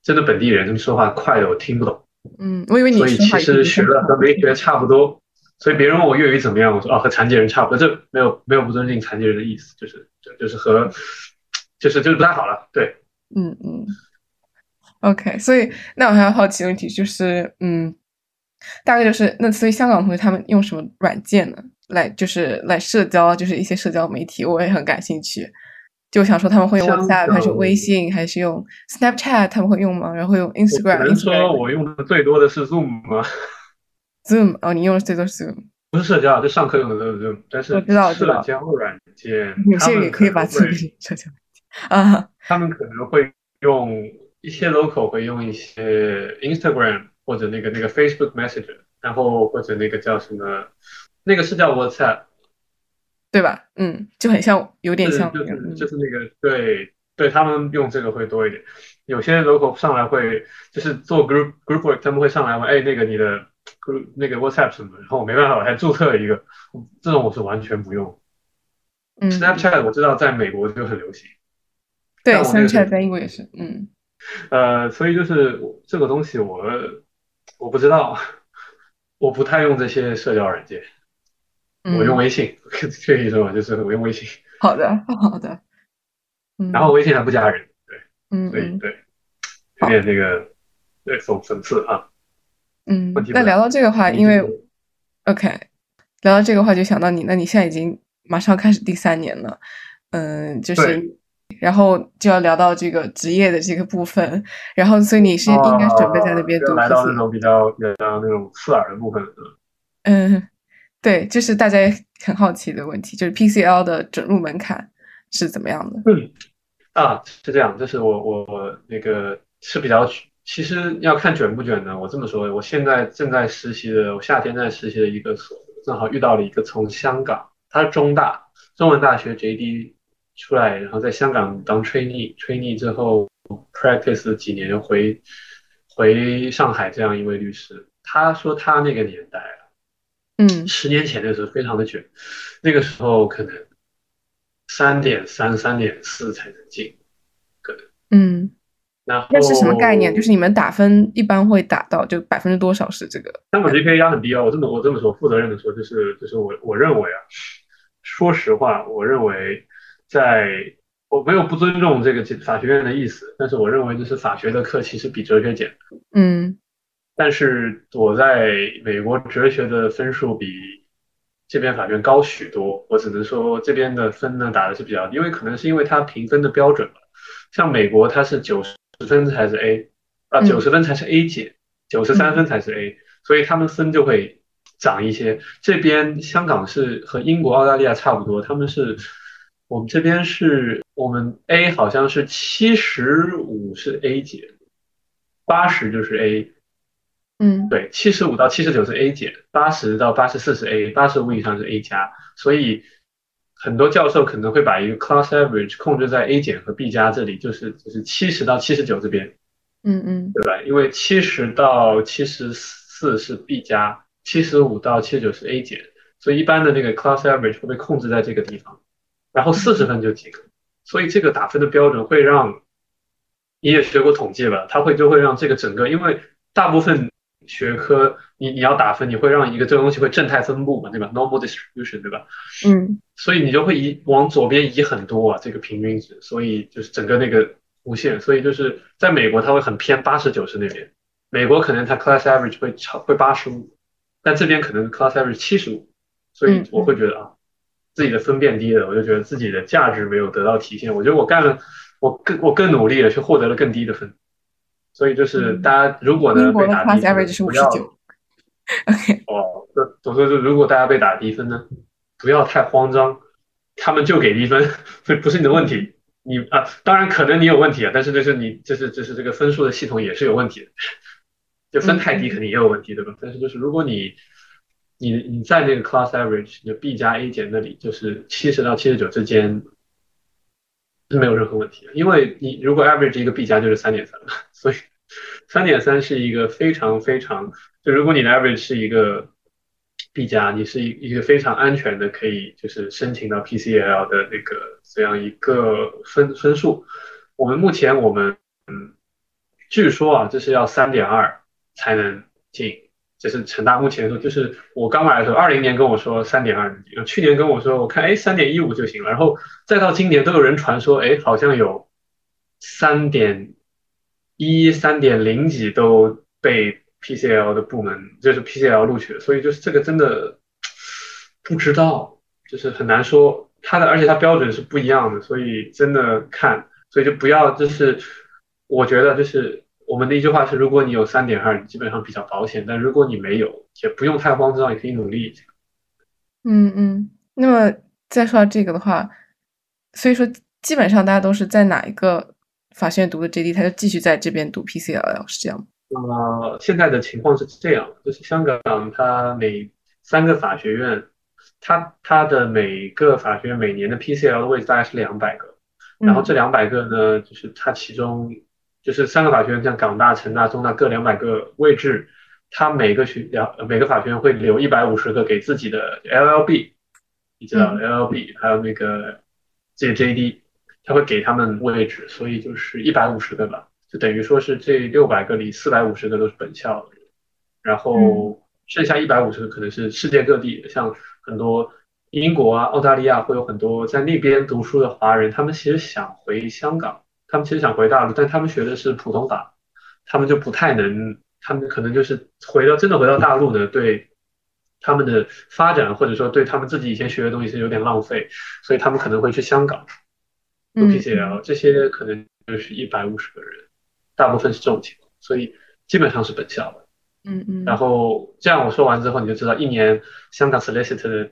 Speaker 1: 真的本地人他们说话快的我听不懂。
Speaker 2: 嗯，我以为你
Speaker 1: 所以其实学了和没学差不多。所以别人问我粤语怎么样，我说哦和残疾人差不多。这没有没有不尊敬残疾人的意思，就是就就是和就是就是不太好了。对，
Speaker 2: 嗯嗯。OK，所以那我还要好奇的问题就是，嗯，大概就是那所以香港同学他们用什么软件呢？来就是来社交，就是一些社交媒体，我也很感兴趣。就想说他们会用 WhatsApp 还是微信，还是用 Snapchat？他们会用吗？然后用 Instagram。
Speaker 1: 只能说我用的最多的是 Zoom 吗
Speaker 2: ？Zoom 哦，你用的最多是 Zoom。
Speaker 1: 不是社交，就上课用的 Zoom。但是
Speaker 2: 我知道，知道。
Speaker 1: 社交软件，
Speaker 2: 有些人也可以把自己社交啊。
Speaker 1: 他们可能会用一些 local 会用一些 Instagram 或者那个那个 Facebook Messenger，然后或者那个叫什么？那个是叫 WhatsApp，
Speaker 2: 对吧？嗯，就很像，有点像，
Speaker 1: 就是就是那个，对对，他们用这个会多一点。有些 local 上来会就是做 group group work，他们会上来问，哎，那个你的 group 那个 WhatsApp 什么？然后我没办法，我还注册了一个，这种我是完全不用。
Speaker 2: 嗯
Speaker 1: ，Snapchat 我知道在美国就很流行，
Speaker 2: 对，Snapchat 在英国也是，嗯，
Speaker 1: 呃，所以就是这个东西我我不知道，我不太用这些社交软件。我用微信，可以说嘛，就是我用微信。
Speaker 2: 好的，好的。嗯。
Speaker 1: 然后微信还不加人，对，
Speaker 2: 嗯，
Speaker 1: 所以对，有点那个，对，讽讽刺啊。
Speaker 2: 嗯。那聊到这个话，因为，OK，聊到这个话就想到你，那你现在已经马上开始第三年了，嗯，就是，然后就要聊到这个职业的这个部分，然后所以你是应该准备在那边读。
Speaker 1: 来到那种比较比较那种刺耳的部分，
Speaker 2: 嗯。对，就是大家很好奇的问题，就是 PCL 的准入门槛是怎么样的？
Speaker 1: 嗯，啊，是这样，就是我我我那个是比较，其实要看卷不卷呢。我这么说，我现在正在实习的，我夏天在实习的一个所，正好遇到了一个从香港，他是中大中文大学 JD 出来，然后在香港当 trainee，trainee 之后 practice 几年回回上海这样一位律师，他说他那个年代。
Speaker 2: 嗯，
Speaker 1: 十年前的时候非常的卷，那个时候可能三点三、三点四才能进，可能。
Speaker 2: 嗯，
Speaker 1: 那那
Speaker 2: 是什么概念？就是你们打分一般会打到就百分之多少是这个？
Speaker 1: 香港 GPA 压很低哦，我这么我这么说，负责任的说，就是就是我我认为啊，说实话，我认为在我没有不尊重这个法学院的意思，但是我认为就是法学的课其实比哲学简单。
Speaker 2: 嗯。
Speaker 1: 但是我在美国哲学的分数比这边法院高许多，我只能说这边的分呢打的是比较低，因为可能是因为它评分的标准吧。像美国它是九十分才是 A，啊九十分才是 A 减，九十三分才是 A，所以他们分就会涨一些。这边香港是和英国、澳大利亚差不多，他们是我们这边是我们 A 好像是七十五是 A 减，八十就是 A。
Speaker 2: 嗯，
Speaker 1: 对，七十五到七十九是 A 减，八十到八十四是 A，八十五以上是 A 加，所以很多教授可能会把一个 class average 控制在 A 减和 B 加这里，就是就是七十到七十九这边，
Speaker 2: 嗯嗯，
Speaker 1: 对吧？因为七十到七十四是 B 加，七十五到七十九是 A 减，所以一般的那个 class average 会被控制在这个地方，然后四十分就及格，所以这个打分的标准会让，你也学过统计吧，它会就会让这个整个，因为大部分学科你你要打分，你会让一个这个东西会正态分布嘛，对吧？normal distribution 对吧？
Speaker 2: 嗯，
Speaker 1: 所以你就会移往左边移很多啊，这个平均值，所以就是整个那个弧线，所以就是在美国它会很偏八十九十那边，美国可能它 class average 会超会八十五，但这边可能 class average 七十五。所以我会觉得啊，自己的分变低了，我就觉得自己的价值没有得到体现。我觉得我干了，我更我更努力了，却获得了更低的分。所以就是大家如果呢被打低分，不要。
Speaker 2: OK。
Speaker 1: 哦，那我说就如果大家被打低分呢，不要太慌张，他们就给低分，不不是你的问题。你啊，当然可能你有问题啊，但是就是你就是就是这个分数的系统也是有问题的，就分太低肯定也有问题，对吧？但是就是如果你。你你在那个 class average 就 B 加 A 减那里，就是七十到七十九之间是没有任何问题的，因为你如果 average 一个 B 加就是三点三，所以三点三是一个非常非常就如果你的 average 是一个 B 加，你是一一个非常安全的可以就是申请到 PCL 的那个这样一个分分数。我们目前我们嗯，据说啊，这是要三点二才能进。就是成大目前说，就是我刚来的时候，二零年跟我说三点二，去年跟我说我看哎三点一五就行了，然后再到今年都有人传说哎好像有三点一、三点零几都被 PCL 的部门就是 PCL 录取，所以就是这个真的不知道，就是很难说它的，而且它标准是不一样的，所以真的看，所以就不要就是我觉得就是。我们的一句话是：如果你有三点二，基本上比较保险；但如果你没有，也不用太慌张，也可以努力。
Speaker 2: 嗯嗯。那么再说到这个的话，所以说基本上大家都是在哪一个法学院读的 JD，他就继续在这边读 PCLL，是这样吗？
Speaker 1: 呃，现在的情况是这样，就是香港它每三个法学院，它它的每个法学院每年的 PCL 的位置大概是两百个，然后这两百个呢，就是它其中。就是三个法学院，像港大、成大、中大各两百个位置，它每个学两每个法学院会留一百五十个给自己的 LLB，你知道 LLB，还有那个 JJD，他会给他们位置，所以就是一百五十个吧，就等于说是这六百个里四百五十个都是本校，然后剩下一百五十个可能是世界各地，像很多英国啊、澳大利亚会有很多在那边读书的华人，他们其实想回香港。他们其实想回大陆，但他们学的是普通法，他们就不太能，他们可能就是回到真的回到大陆呢，对他们的发展或者说对他们自己以前学的东西是有点浪费，所以他们可能会去香港读 PCL，这些可能就是一百五十个人，大部分是这种情况，所以基本上是本校的。
Speaker 2: 嗯嗯。
Speaker 1: 然后这样我说完之后，你就知道一年香港 solicitor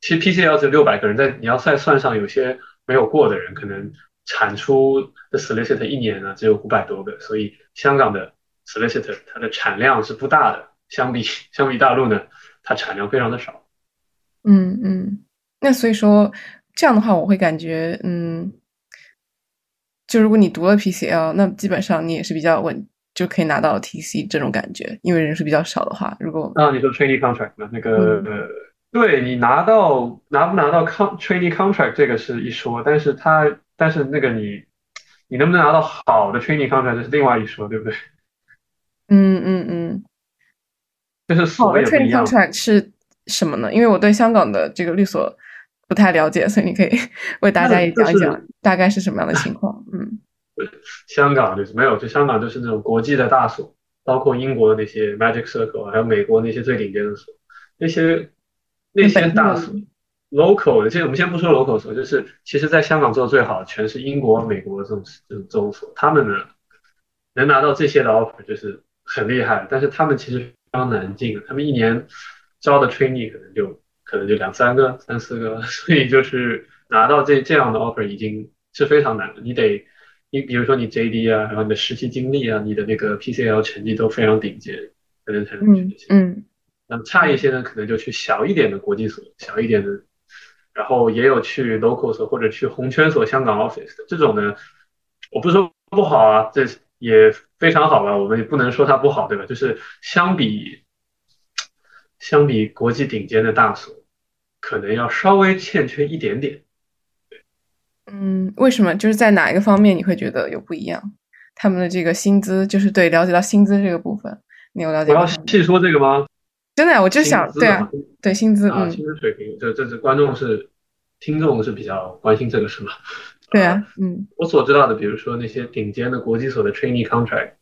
Speaker 1: 其实 PCL 只有六百个人，但你要再算上有些没有过的人，可能。产出的 solicitor 一年呢只有五百多个，所以香港的 solicitor 它的产量是不大的，相比相比大陆呢，它产量非常的少。
Speaker 2: 嗯嗯，那所以说这样的话，我会感觉，嗯，就如果你读了 PCL，那基本上你也是比较稳，就可以拿到 TC 这种感觉，因为人数比较少的话，如果
Speaker 1: 啊，你说 training contract 呢？那个，对你拿到拿不拿到 con training contract 这个是一说，但是它。但是那个你，你能不能拿到好的 training contract 这是另外一说，对不对？
Speaker 2: 嗯嗯嗯。
Speaker 1: 就是
Speaker 2: 好的 training contract 是什么呢？因为我对香港的这个律所不太了解，所以你可以 为大家也讲一讲大概是什么样的情况。嗯。
Speaker 1: 香港就是没有，就香港就是那种国际的大所，包括英国的那些 Magic Circle，还有美国那些最顶尖的所，那些那些大所。local 的，其实我们先不说 local 所，就是其实在香港做的最好的全是英国、美国这种这种这种所，他们呢能拿到这些的 offer 就是很厉害，但是他们其实非常难进，他们一年招的 trainee 可能就可能就两三个、三四个，所以就是拿到这这样的 offer 已经是非常难的，你得你比如说你 JD 啊，然后你的实习经历啊，你的那个 PCL 成绩都非常顶尖，可能才能去这些。
Speaker 2: 嗯，
Speaker 1: 那差一些呢，可能就去小一点的国际所，小一点的。然后也有去 local 所或者去红圈所香港 office 的这种呢，我不是说不好啊，这也非常好吧，我们也不能说它不好，对吧？就是相比相比国际顶尖的大所，可能要稍微欠缺一点点。
Speaker 2: 嗯，为什么？就是在哪一个方面你会觉得有不一样？他们的这个薪资，就是对了解到薪资这个部分，你有了解？
Speaker 1: 我要细说这个吗？
Speaker 2: 真的，我就想，对啊，对薪资，
Speaker 1: 嗯，薪资水平，这这是观众是听众是比较关心这个是吗？
Speaker 2: 对啊，嗯，
Speaker 1: 我所知道的，比如说那些顶尖的国际所的 trainee contract，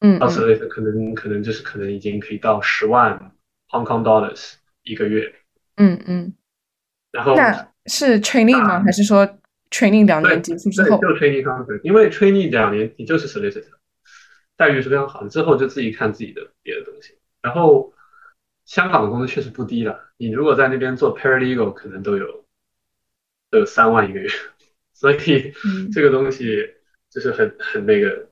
Speaker 2: 嗯，
Speaker 1: 到此为止，可能可能就是可能已经可以到十万 Hong Kong dollars 一个月，
Speaker 2: 嗯嗯，
Speaker 1: 然后
Speaker 2: 那是 training 吗？还是说？training 两年结束之后，
Speaker 1: 就 training contract，因为 training 两年你就是 solicitor，待遇是非常好的，之后就自己看自己的别的东西。然后香港的工资确实不低了，你如果在那边做 paralegal，可能都有都有三万一个月，所以这个东西就是很很那个。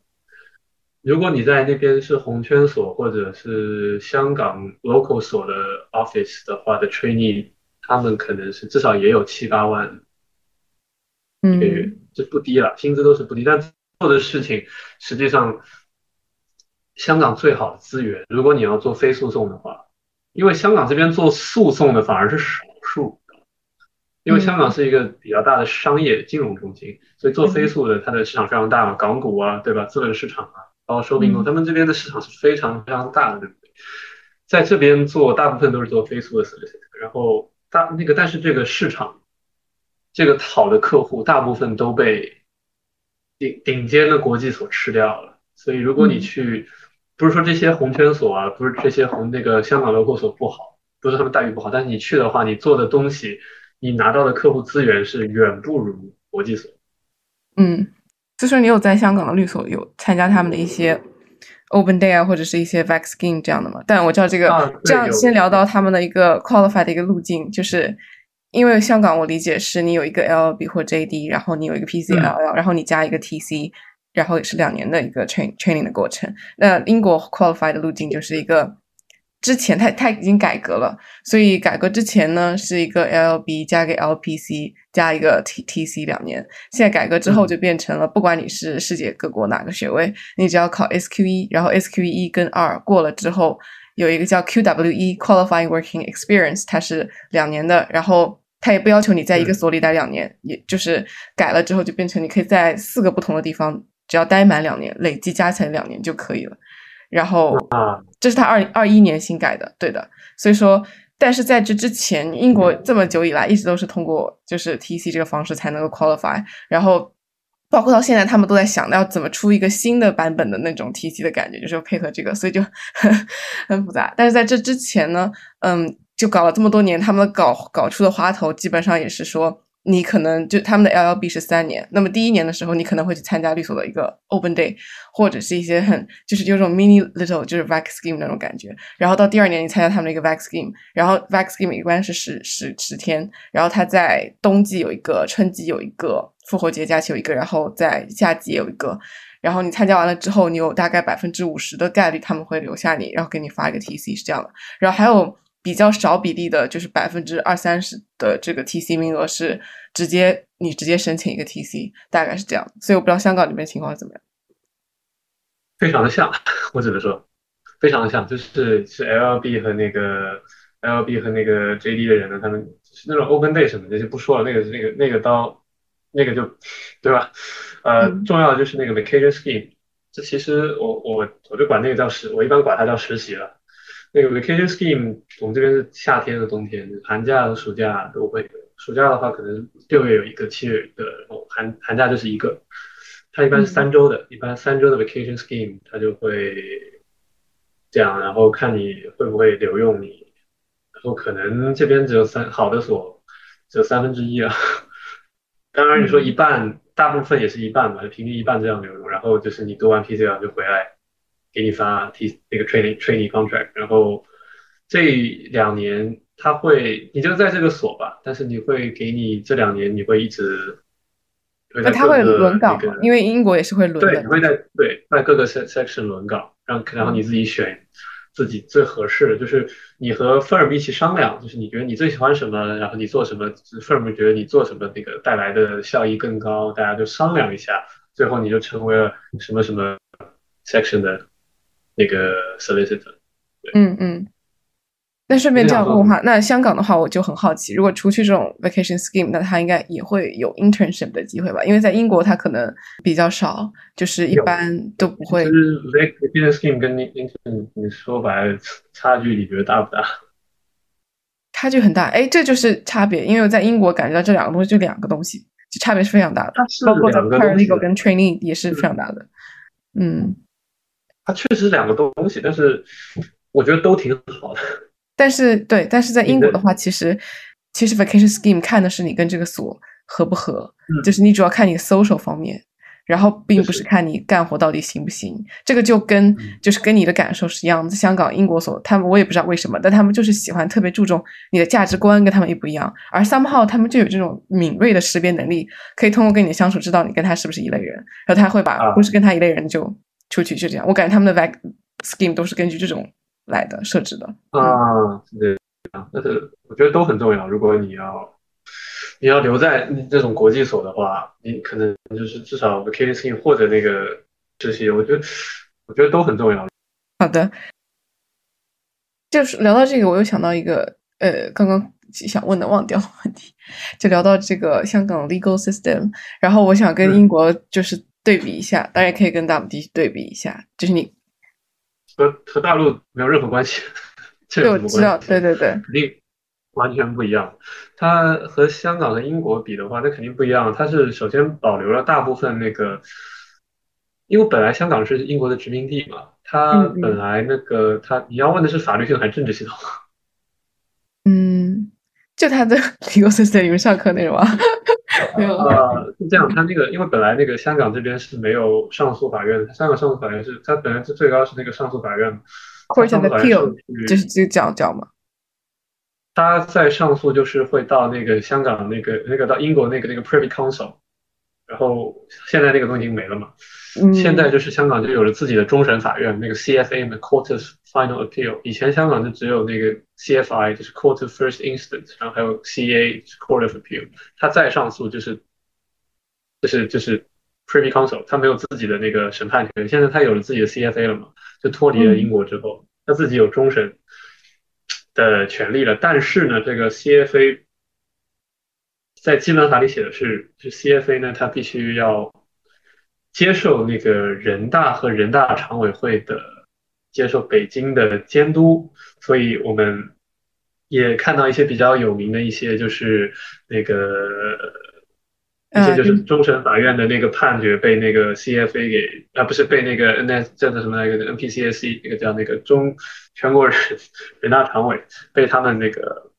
Speaker 1: 如果你在那边是红圈所或者是香港 local 所的 office 的话的 trainee，他们可能是至少也有七八万。一个月这不低了，薪资都是不低，但做的事情实际上，香港最好的资源，如果你要做非诉讼的话，因为香港这边做诉讼的反而是少数，因为香港是一个比较大的商业金融中心，所以做非诉的它的市场非常大嘛，港股啊，对吧？资本市场啊，包括收并购，他们这边的市场是非常非常大的，对不对？在这边做大部分都是做非诉的 solicitor，然后大那个，但是这个市场。这个好的客户大部分都被顶顶尖的国际所吃掉了，所以如果你去，不是说这些红圈所啊，不是这些红那个香港 local 所不好，不是他们待遇不好，但是你去的话，你做的东西，你拿到的客户资源是远不如国际所。
Speaker 2: 嗯，就是你有在香港的律所有参加他们的一些 open day 啊，或者是一些 v a c s c i n e 这样的吗？但我知道这个，这样先聊到他们的一个 qualified 的一个路径，就是。因为香港，我理解是你有一个 LLB 或 JD，然后你有一个 PCLL，然后你加一个 TC，然后也是两年的一个 train training 的过程。那英国 qualify 的路径就是一个，之前它它已经改革了，所以改革之前呢是一个 LLB 加个 LPC 加一个 TTC 两年，现在改革之后就变成了，不管你是世界各国哪个学位，你只要考 SQE，然后 SQE 跟 R 过了之后，有一个叫 QWE Qualifying Working Experience，它是两年的，然后。它也不要求你在一个所里待两年，也就是改了之后就变成你可以在四个不同的地方，只要待满两年，累计加起来两年就可以了。然后
Speaker 1: 啊，
Speaker 2: 这是他二二一年新改的，对的。所以说，但是在这之前，英国这么久以来一直都是通过就是 T C 这个方式才能够 qualify。然后包括到现在，他们都在想要怎么出一个新的版本的那种 T C 的感觉，就是配合这个，所以就 很复杂。但是在这之前呢，嗯。就搞了这么多年，他们搞搞出的花头基本上也是说，你可能就他们的 LLB 是三年，那么第一年的时候，你可能会去参加律所的一个 Open Day，或者是一些很就是有种 mini little 就是 Vac Scheme 那种感觉，然后到第二年你参加他们的一个 Vac Scheme，然后 Vac Scheme 一般是十十十天，然后他在冬季有一个，春季有一个，复活节假期有一个，然后在夏季有一个，然后你参加完了之后，你有大概百分之五十的概率他们会留下你，然后给你发一个 TC 是这样的，然后还有。比较少比例的，就是百分之二三十的这个 TC 名额是直接你直接申请一个 TC，大概是这样。所以我不知道香港这边情况怎么样。
Speaker 1: 非常的像，我只能说非常的像，就是是 LLB 和那个 LLB 和那个 JD 的人呢，他们是那种 Open Day 什么的就不说了，那个那个那个刀那个就对吧？呃，重要的就是那个 Vacation Scheme，这其实我我我就管那个叫实，我一般管它叫实习了。那个 vacation scheme，我们这边是夏天和冬天，寒假和暑假都会有。暑假的话，可能六月有一个，七月有一个，然后寒寒假就是一个。它一般是三周的，一般三周的 vacation scheme，它就会这样，然后看你会不会留用你。然后可能这边只有三好的所，只有三分之一啊。当然你说一半，大部分也是一半嘛，平均一半这样留用。然后就是你读完 PCL 就回来。给你发 T 那个 training training contract，然后这两年他会，你就在这个所吧，但是你会给你这两年你会一直，
Speaker 2: 那他会轮岗吗？因为英国也是会轮
Speaker 1: 对，你会在对在各个 section 轮岗，让然后你自己选自己最合适的，就是你和 firm 一起商量，就是你觉得你最喜欢什么，然后你做什么，firm 觉得你做什么那个带来的效益更高，大家就商量一下，最后你就成为了什么什么 section 的。那个 solicitor，
Speaker 2: 嗯嗯，那顺便这样问的话，那香港的话，我就很好奇，如果除去这种 vacation scheme，那他应该也会有 internship 的机会吧？因为在英国，他可能比较少，就是一般都不会。
Speaker 1: 其实 vacation scheme 跟 intern，你说白了，差距你觉得大不大？
Speaker 2: 差距很大，哎，这就是差别。因为我在英国感觉到这两个东西就两个东西，就差别是非常大的。包括在 paralegal 跟 training 也是非常大的。嗯，
Speaker 1: 它确实两个东西，但是我觉得都挺好的。
Speaker 2: 但是对，但是在英国的话，其实其实 vacation scheme 看的是你跟这个所合不合，就是你主要看你 social 方面，然后并不是看你干活到底行不行。这个就跟就是跟你的感受是一样的。香港、英国所他们我也不知道为什么，但他们就是喜欢特别注重你的价值观跟他们一不一样。而 somehow 他们就有这种敏锐的识别能力，可以通过跟你的相处知道你跟他是不是一类人，然后他会把不是跟他一类人就出去就这样。我感觉他们的 vac scheme 都是根据这种。来的设置的
Speaker 1: 啊，对，但是我觉得都很重要。如果你要你要留在这种国际所的话，你可能就是至少 vacation 或者那个这些，我觉得我觉得都很重要。
Speaker 2: 好的，就是聊到这个，我又想到一个呃，刚刚想问的忘掉问题，就聊到这个香港 legal system，然后我想跟英国就是对比一下，当然可以跟大陆地区对比一下，就是你。
Speaker 1: 和和大陆没有任何关系，这有什么关
Speaker 2: 系？对对对，
Speaker 1: 肯定完全不一样。它和香港和英国比的话，那肯定不一样。它是首先保留了大部分那个，因为本来香港是英国的殖民地嘛，它本来那个它，你要问的是法律系统还是政治系统？
Speaker 2: 嗯，就它的 legal system，你们上课内容啊？没有
Speaker 1: 呃，是这样，他那个因为本来那个香港这边是没有上诉法院的，香港上诉法院是它本来是最高是那个上诉法院
Speaker 2: ，Court of Appeal 就是这个叫叫嘛。
Speaker 1: 他在上诉就是会到那个香港那个那个到英国那个那个 Privy Council，然后现在那个东西已经没了嘛。现在就是香港就有了自己的终审法院，那个 CFA 的 Court of Final Appeal。以前香港就只有那个 CFI，就是 Court of First Instance，然后还有 CA Court of Appeal。他再上诉就是就是就是 Privy Council，他没有自己的那个审判权。现在他有了自己的 CFA 了嘛，就脱离了英国之后，他自己有终审的权利了。但是呢，这个 CFA 在基本法里写的是，就 CFA 呢，他必须要。接受那个人大和人大常委会的接受北京的监督，所以我们也看到一些比较有名的一些，就是那个一些就是终审法院的那个判决被那个 CFA 给啊不是被那个 N S 叫做什么那个 N P C S C 那个叫那个中全国人人大常委被他们那个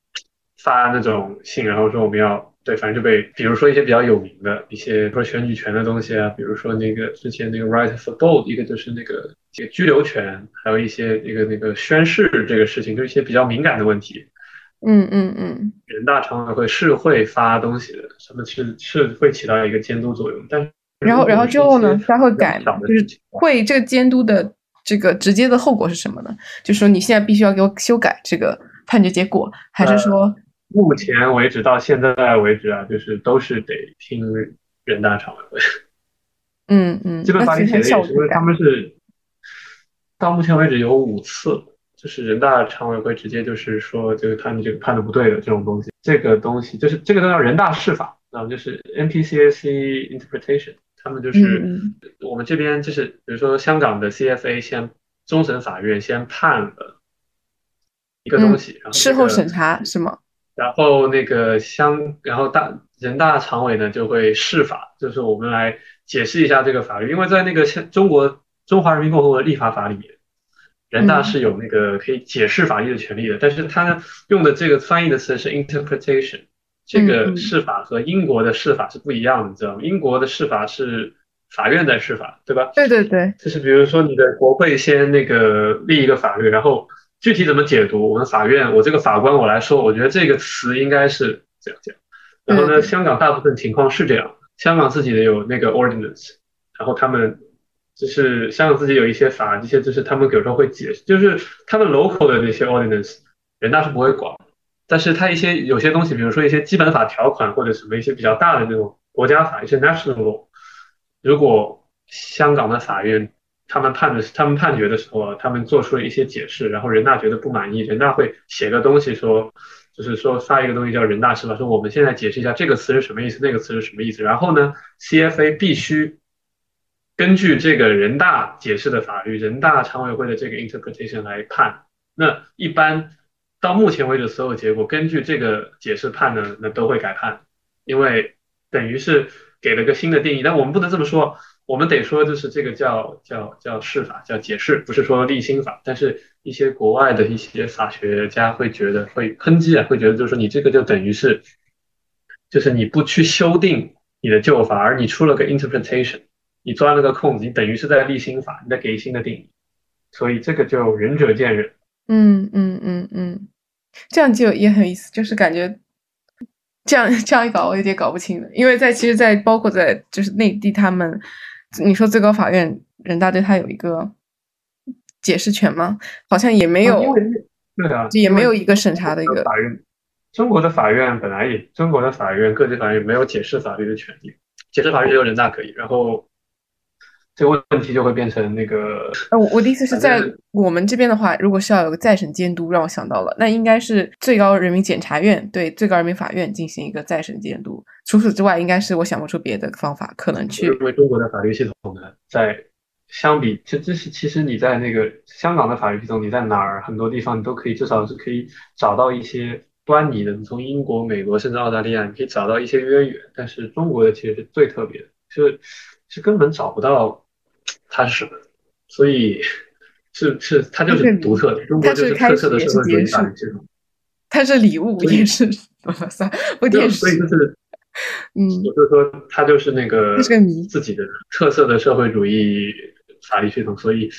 Speaker 1: 发那种信，然后说我们要。对，反正就被，比如说一些比较有名的一些，说选举权的东西啊，比如说那个之前那个 right for vote，一个就是那个这个居留权，还有一些那个那个宣誓这个事情，就一些比较敏感的问题。
Speaker 2: 嗯嗯嗯。
Speaker 1: 人大常委会是会发东西的，他们是是会起到一个监督作用，但
Speaker 2: 然后然后之后呢，他会改，就是会这个监督的这个直接的后果是什么呢？就是说你现在必须要给我修改这个判决结果，还是说？
Speaker 1: 目前为止，到现在为止啊，就是都是得听人大常委会。
Speaker 2: 嗯 嗯，
Speaker 1: 基本法里写的也是，因为他们是到目前为止有五次，就是人大常委会直接就是说，就是他们这个判的不对的这种东西，这个东西就是这个都叫人大释法啊，就是 NPCAC interpretation，他们就是我们这边就是，比如说香港的 CFA 先终审法院先判了一个东西，然后
Speaker 2: 事后审查是吗？
Speaker 1: 然后那个香，然后大人大常委呢就会释法，就是我们来解释一下这个法律，因为在那个像中国中华人民共和国立法法里面，人大是有那个可以解释法律的权利的，但是他用的这个翻译的词是 interpretation，这个释法和英国的释法是不一样的，你知道吗？英国的释法是法院在释法，对吧？
Speaker 2: 对对对，
Speaker 1: 就是比如说你的国会先那个立一个法律，然后。具体怎么解读？我们法院，我这个法官我来说，我觉得这个词应该是这样讲。然后呢，香港大部分情况是这样，香港自己的有那个 ordinance，然后他们就是香港自己有一些法，一些就是他们有时候会解释，就是他们 local 的那些 ordinance，人大是不会管。但是他一些有些东西，比如说一些基本法条款或者什么一些比较大的那种国家法，一些 national law，如果香港的法院他们判的他们判决的时候，他们做出了一些解释，然后人大觉得不满意，人大会写个东西说，就是说发一个东西叫人大释法，说我们现在解释一下这个词是什么意思，那个词是什么意思，然后呢，CFA 必须根据这个人大解释的法律，人大常委会的这个 interpretation 来判。那一般到目前为止所有结果，根据这个解释判呢，那都会改判，因为等于是给了个新的定义，但我们不能这么说。我们得说，就是这个叫叫叫释法，叫解释，不是说立新法。但是，一些国外的一些法学家会觉得会抨击啊，会觉得就是说你这个就等于是，就是你不去修订你的旧法，而你出了个 interpretation，你钻了个空子，你等于是在立新法，你在给新的定义。所以这个就仁者见仁。
Speaker 2: 嗯嗯嗯嗯，这样就也很有意思，就是感觉。这样这样一搞，我有点搞不清了。因为在其实，在包括在就是内地，他们你说最高法院、人大对他有一个解释权吗？好像也没有，
Speaker 1: 对啊，
Speaker 2: 也没有一个审查的一个
Speaker 1: 法院。中国的法院本来也，中国的法院各级法院没有解释法律的权利，解释法律只有人大可以。然后。这个问题就会变成那个。
Speaker 2: 呃，我我的意思是在我们这边的话，如果是要有个再审监督，让我想到了，那应该是最高人民检察院对最高人民法院进行一个再审监督。除此之外，应该是我想不出别的方法可能去。
Speaker 1: 因为中国的法律系统呢，在相比，这这是其实你在那个香港的法律系统，你在哪儿很多地方你都可以，至少是可以找到一些端倪的。你从英国、美国甚至澳大利亚，你可以找到一些渊源。但是中国的其实是最特别的，是是根本找不到。它是？所以是是，它就是独特的，中国就是特色的社会主义法律系统。
Speaker 2: 它是礼物也是，算不电视。
Speaker 1: 所以就是，嗯，我就说它就是那个自己的特色的社会主义法律系统，所以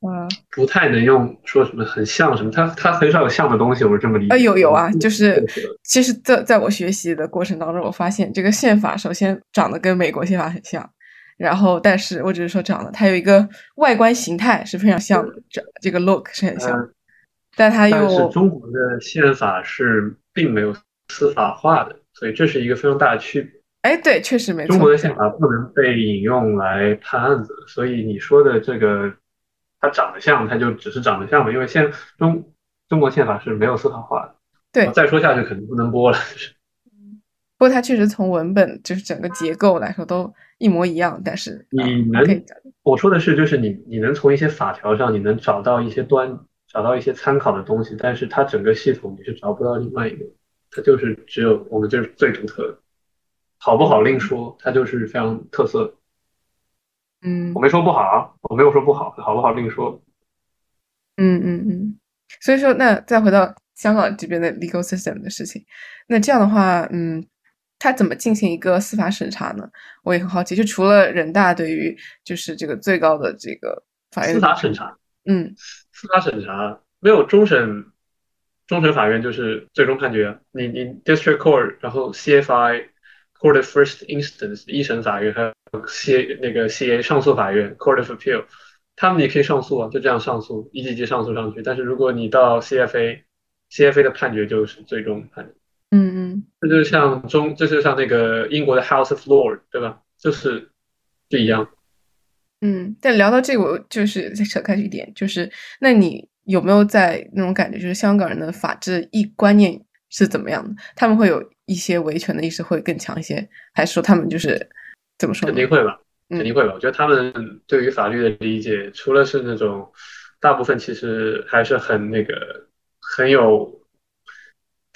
Speaker 2: 啊，
Speaker 1: 不太能用说什么很像什么，它它很少有像的东西，我是这么理解。
Speaker 2: 啊，有有啊，就是其实，在在我学习的过程当中，我发现这个宪法首先长得跟美国宪法很像。然后，但是我只是说这样的，它有一个外观形态是非常像的，这这个 look 是很像，但它又
Speaker 1: 是中国的宪法是并没有司法化的，所以这是一个非常大的区别。
Speaker 2: 哎，对，确实没错。
Speaker 1: 中国的宪法不能被引用来判案子，所以你说的这个它长得像，它就只是长得像嘛，因为现中中国宪法是没有司法化的。
Speaker 2: 对，
Speaker 1: 再说下去肯定不能播了，就是。
Speaker 2: 不过它确实从文本就是整个结构来说都一模一样，但是
Speaker 1: 你能我说的是就是你你能从一些法条上你能找到一些端找到一些参考的东西，但是它整个系统你是找不到另外一个，它就是只有我们这是最独特的，好不好另说，它就是非常特色。
Speaker 2: 嗯，
Speaker 1: 我没说不好，我没有说不好，好不好另说。
Speaker 2: 嗯嗯嗯，所以说那再回到香港这边的 legal system 的事情，那这样的话，嗯。他怎么进行一个司法审查呢？我也很好奇。就除了人大对于就是这个最高的这个法院
Speaker 1: 司法审查，
Speaker 2: 嗯，
Speaker 1: 司法审查没有终审，终审法院就是最终判决。你你 district court，然后 CFI court of first instance 一审法院，还有 C 那个 CA 上诉法院 court of appeal，他们也可以上诉啊，就这样上诉一级级上诉上去。但是如果你到 CFA，CFA 的判决就是最终判决。
Speaker 2: 嗯嗯，
Speaker 1: 这就像中，这就像那个英国的 House of Lords，对吧？就是不一样。
Speaker 2: 嗯，但聊到这个，我就是再扯开一点，就是那你有没有在那种感觉，就是香港人的法治意观念是怎么样的？他们会有一些维权的意识会更强一些，还是说他们就是怎么说？
Speaker 1: 肯定会吧，肯定会吧。我觉得他们对于法律的理解，除了是那种大部分其实还是很那个很有。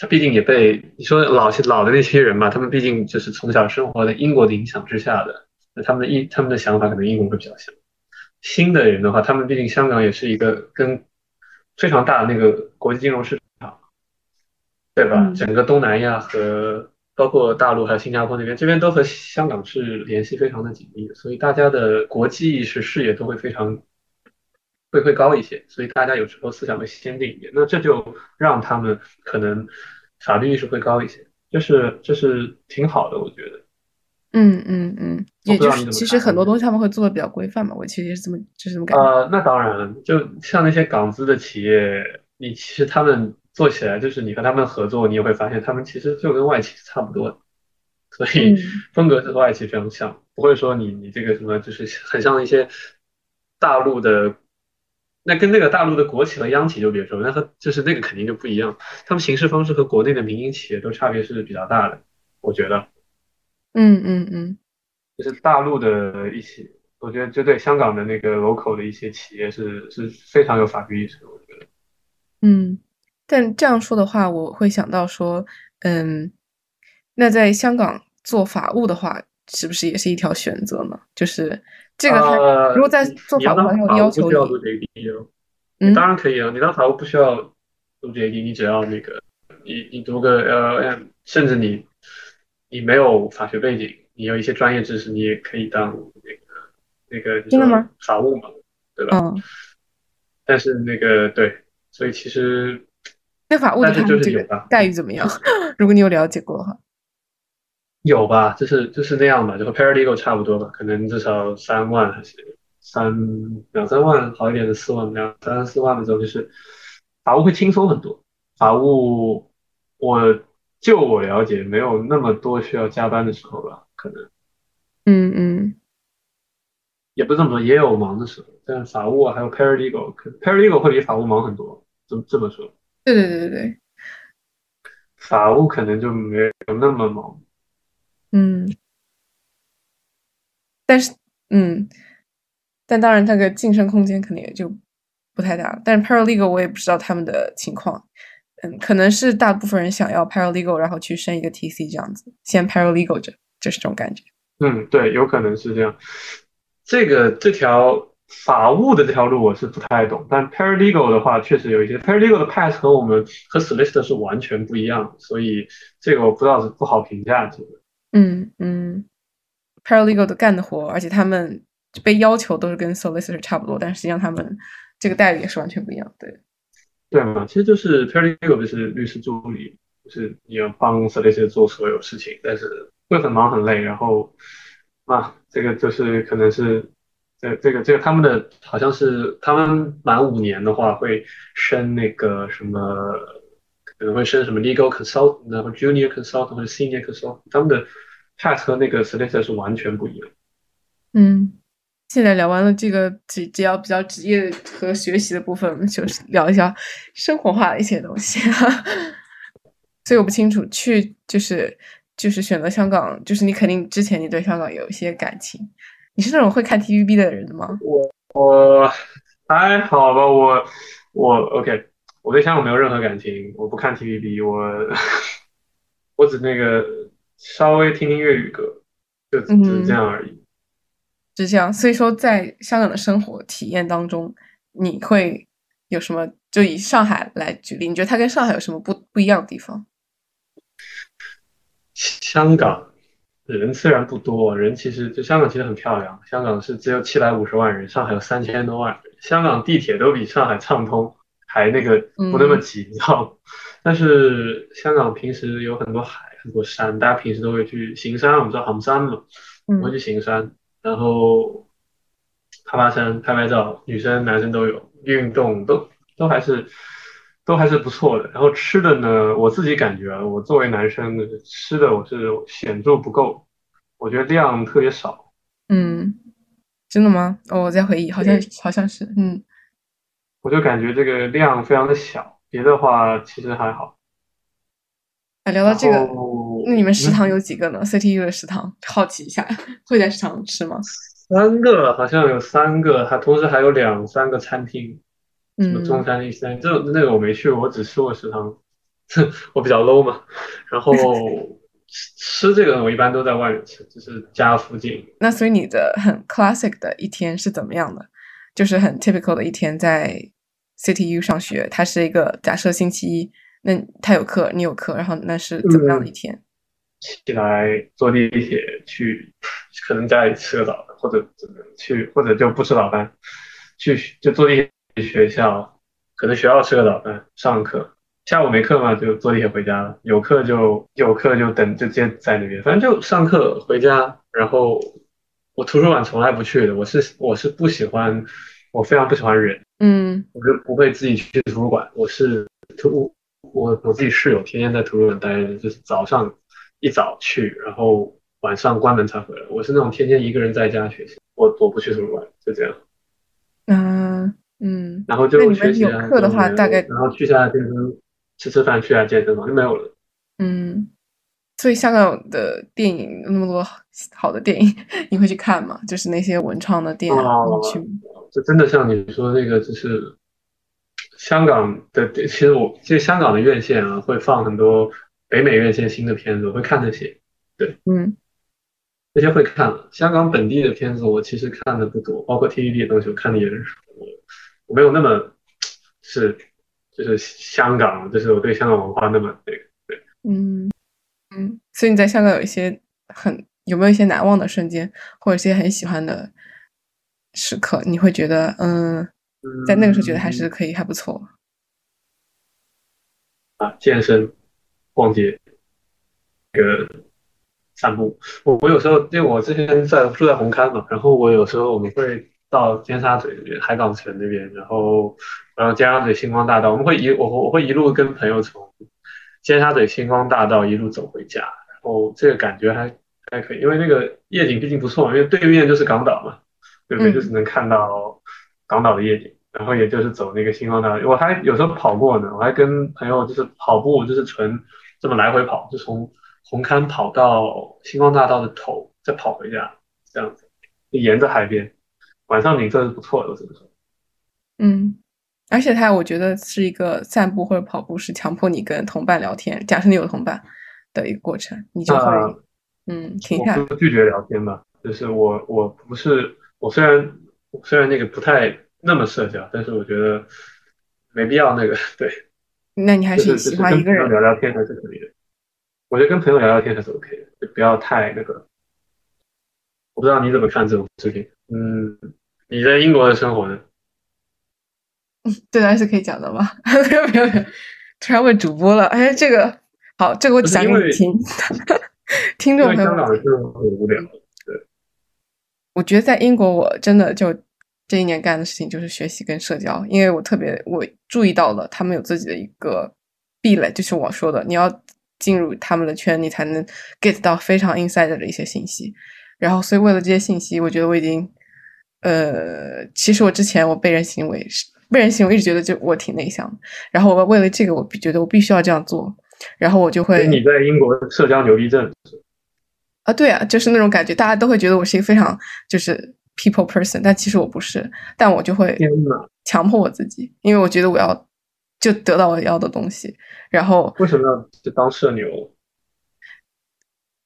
Speaker 1: 他毕竟也被你说老些老的那些人嘛，他们毕竟就是从小生活在英国的影响之下的，那他们的一他们的想法可能英国会比较像。新的人的话，他们毕竟香港也是一个跟非常大的那个国际金融市场，对吧？整个东南亚和包括大陆还有新加坡那边，这边都和香港是联系非常的紧密的，所以大家的国际意识视野都会非常会会高一些，所以大家有时候思想会先进一点，那这就让他们可能。法律意识会高一些，就是这是挺好的，我觉得。
Speaker 2: 嗯嗯嗯，也就是其实很多东西他们会做的比较规范嘛，我其实也是这么就是这么感觉。
Speaker 1: 呃，那当然，就像那些港资的企业，你其实他们做起来，就是你和他们合作，你也会发现他们其实就跟外企差不多，所以风格是和外企非常像，不会说你你这个什么就是很像一些大陆的，那跟那个大陆的国企和央企就别说，那和就是那个肯定就不一样，他们行事方式和国内的民营企业都差别是比较大的，我觉得。
Speaker 2: 嗯嗯嗯，
Speaker 1: 就是大陆的一些，我觉得就对香港的那个 local 的一些企业是是非常有法律意识的，我觉得。
Speaker 2: 嗯，但这样说的话，我会想到说，嗯，那在香港做法务的话，是不是也是一条选择呢？就是这个，
Speaker 1: 呃，
Speaker 2: 如果在做法务，
Speaker 1: 当法务
Speaker 2: 好像要求
Speaker 1: 不需要读，JD 哦，
Speaker 2: 嗯
Speaker 1: 你当然可以啊，你当法务不需要读 JD，你只要那个你你读个 LLM，甚至你你没有法学背景，你有一些专业知识，你也可以当那个那个
Speaker 2: 真的吗
Speaker 1: 法务嘛，对吧？
Speaker 2: 嗯，
Speaker 1: 但是那个对，所以其实
Speaker 2: 那法务他们待遇怎么样？如果你有了解过的话，
Speaker 1: 有吧，就是就是那样吧，就和 paralegal 差不多吧，可能至少三万还是三两三万，好一点的四万，两三四万的时候，就是法务会轻松很多。法务，我就我了解，没有那么多需要加班的时候吧，可能
Speaker 2: 嗯嗯
Speaker 1: 也不是这么说，也有忙的时候。但法务啊还有 paralegal，可 paralegal 会比法务忙很多，这么这么说，
Speaker 2: 对对对对对，
Speaker 1: 法务可能就没有那么忙。
Speaker 2: 嗯，但是嗯，但当然那个晋升空间肯定也就不太大。但是 paralegal 我也不知道他们的情况，嗯，可能是大部分人想要 paralegal，然后去升一个 TC 这样子，先 paralegal 着，就是这种感觉。
Speaker 1: 嗯，对，有可能是这样。这个这条法务的这条路我是不太懂，但 paralegal 的话确实有一些 paralegal 的 path 和我们和 solicitor 是完全不一样，所以这个我不知道是不好评价这个。
Speaker 2: 嗯嗯，paralegal 的干的活，而且他们被要求都是跟 solicitor 差不多，但实际上他们这个待遇也是完全不一样。对，
Speaker 1: 对嘛，其实就是 paralegal 就是律师助理，就是你要帮 solicitor 做所有事情，但是会很忙很累，然后啊，这个就是可能是这这个这个他们的好像是他们满五年的话会升那个什么，可能会升什么 legal consultant 然后 junior consultant 或者 senior consultant，他们的 path 和那个 solicitor 是完全不一样。
Speaker 2: 嗯，现在聊完了这个只只要比较职业和学习的部分，我们就是聊一下生活化的一些东西。所以我不清楚去就是就是选择香港，就是你肯定之前你对香港有一些感情，你是那种会看 TVB 的人吗？
Speaker 1: 我我还好吧，我我 OK，我对香港没有任何感情，我不看 TVB，我我只那个稍微听听粤语歌，就只是这样而已。
Speaker 2: 是这样，所以说在香港的生活体验当中，你会有什么？就以上海来举例，你觉得它跟上海有什么不不一样的地方？
Speaker 1: 香港人虽然不多，人其实就香港其实很漂亮，香港是只有七百五十万人，上海有三千多万人，香港地铁都比上海畅通，还那个不那么挤，你知道吗？但是香港平时有很多海，很多山，大家平时都会去行山，我们知道行山嘛，我会去行山，然后爬爬山、拍拍照，女生男生都有，运动都都还是都还是不错的。然后吃的呢，我自己感觉啊，我作为男生吃的我是显著不够，我觉得量特别少。
Speaker 2: 嗯，真的吗？哦，我在回忆，好像好像是，嗯，
Speaker 1: 我就感觉这个量非常的小，别的话其实还好。
Speaker 2: 啊，聊到这个，那你们食堂
Speaker 1: 嗯
Speaker 2: 有几个呢、CTU 的食堂，好奇一下，会在食堂吃吗？
Speaker 1: 三个好像有三个，还同时还有两三个餐厅，什么中
Speaker 2: 嗯
Speaker 1: 餐、西餐，这那个我没去过，我只吃过食堂，我比较 low 嘛。然后 吃吃这个我一般都在外面吃，就是家附近。
Speaker 2: 那所以你的很 classic 的一天是怎么样的？就是很 typical 的一天在 CTU 上学，它是一个假设星期一，那他有课，你有课，然后那是怎么样的一天？
Speaker 1: 起来坐地铁去，可能家里吃个早饭，或者怎么去，或者就不吃早饭，去就坐地铁去学校，可能学校吃个早饭，上课。下午没课嘛，就坐地铁回家了；有课就有课就等就直接在那边，反正就上课回家。然后我图书馆从来不去的，我是我是不喜欢，我非常不喜欢人，
Speaker 2: 嗯
Speaker 1: 我就不会自己去图书馆。我是图我我自己室友天天在图书馆待着，就是早上一早去，然后晚上关门才回来。我是那种天天一个人在家学习，我我不去图书馆，就这样。
Speaker 2: 嗯嗯，
Speaker 1: 然后就学习啊，
Speaker 2: 有课的话大概
Speaker 1: 然后去下健身，吃吃饭，去下健身房就没有了。
Speaker 2: 嗯，所以香港的电影那么多好的电影，你会去看吗？就是那些文创的店，
Speaker 1: 哦
Speaker 2: 你去吗？
Speaker 1: 这真的像你说的那个，就是香港的，其实我其实香港的院线啊，会放很多北美院线新的片子，我会看那些，对
Speaker 2: 嗯
Speaker 1: 那些会看。香港本地的片子我其实看的不多，包括 TVB 的东西我看的也很少，我我没有那么是就是香港，就是我对香港文化那么那个对。
Speaker 2: 嗯嗯，所以你在香港有一些很有没有一些难忘的瞬间，或者一些很喜欢的时刻？你会觉得，嗯，在那个时候觉得还是可以，还不错。
Speaker 1: 啊，健身、逛街、那个散步。我我有时候，因为我之前在住在红磡嘛，然后我有时候我们会到尖沙咀那边、海港城那边，然后然后尖沙咀星光大道，我们会一我我会一路跟朋友从尖沙咀星光大道一路走回家，然后这个感觉还还可以，因为那个夜景毕竟不错嘛，因为对面就是港岛嘛，对不对？
Speaker 2: 嗯
Speaker 1: 就是能看到港岛的夜景。然后也就是走那个星光大道，我还有时候跑过呢，我还跟朋友就是跑步，就是纯这么来回跑，就从红磡跑到星光大道的头，再跑回家，这样子，就沿着海边，晚上景色是不错的，我只能说。
Speaker 2: 嗯，而且他我觉得是一个散步或者跑步是强迫你跟同伴聊天，假设你有同伴的一个过程，你就会
Speaker 1: 那
Speaker 2: 嗯停下来。
Speaker 1: 拒绝聊天吧，就是我我不是我虽然我虽然那个不太那么社交，但是我觉得没必要那个 对。
Speaker 2: 那你还
Speaker 1: 是
Speaker 2: 喜欢一个人？
Speaker 1: 聊聊天还是可以的。我觉得跟朋友聊聊天还是 OK 的，就不要太那个。我不知道你怎么看这种事情。嗯，你在英国的生活呢？
Speaker 2: 这段是可以讲的吗？没有没有没有，突然问主播了。哎，这个好，这个我讲给你听。听众朋友们，
Speaker 1: 香港的生活很无聊。
Speaker 2: 我觉得在英国，我真的就这一年干的事情就是学习跟社交，因为我特别我注意到了他们有自己的一个壁垒，就是我说的，你要进入他们的圈，你才能 get 到非常 inside 的一些信息。然后，所以为了这些信息，我觉得我已经，呃，其实我之前我被人行为是被人行为，一直觉得就我挺内向的。然后我为了这个，我必觉得我必须要这样做，然后我就会
Speaker 1: 你在英国社交牛逼症，
Speaker 2: 啊，对啊，就是那种感觉，大家都会觉得我是一个非常就是 people person，但其实我不是，但我就会！强迫我自己，因为我觉得我要就得到我要的东西，然后
Speaker 1: 为什么要就当社牛？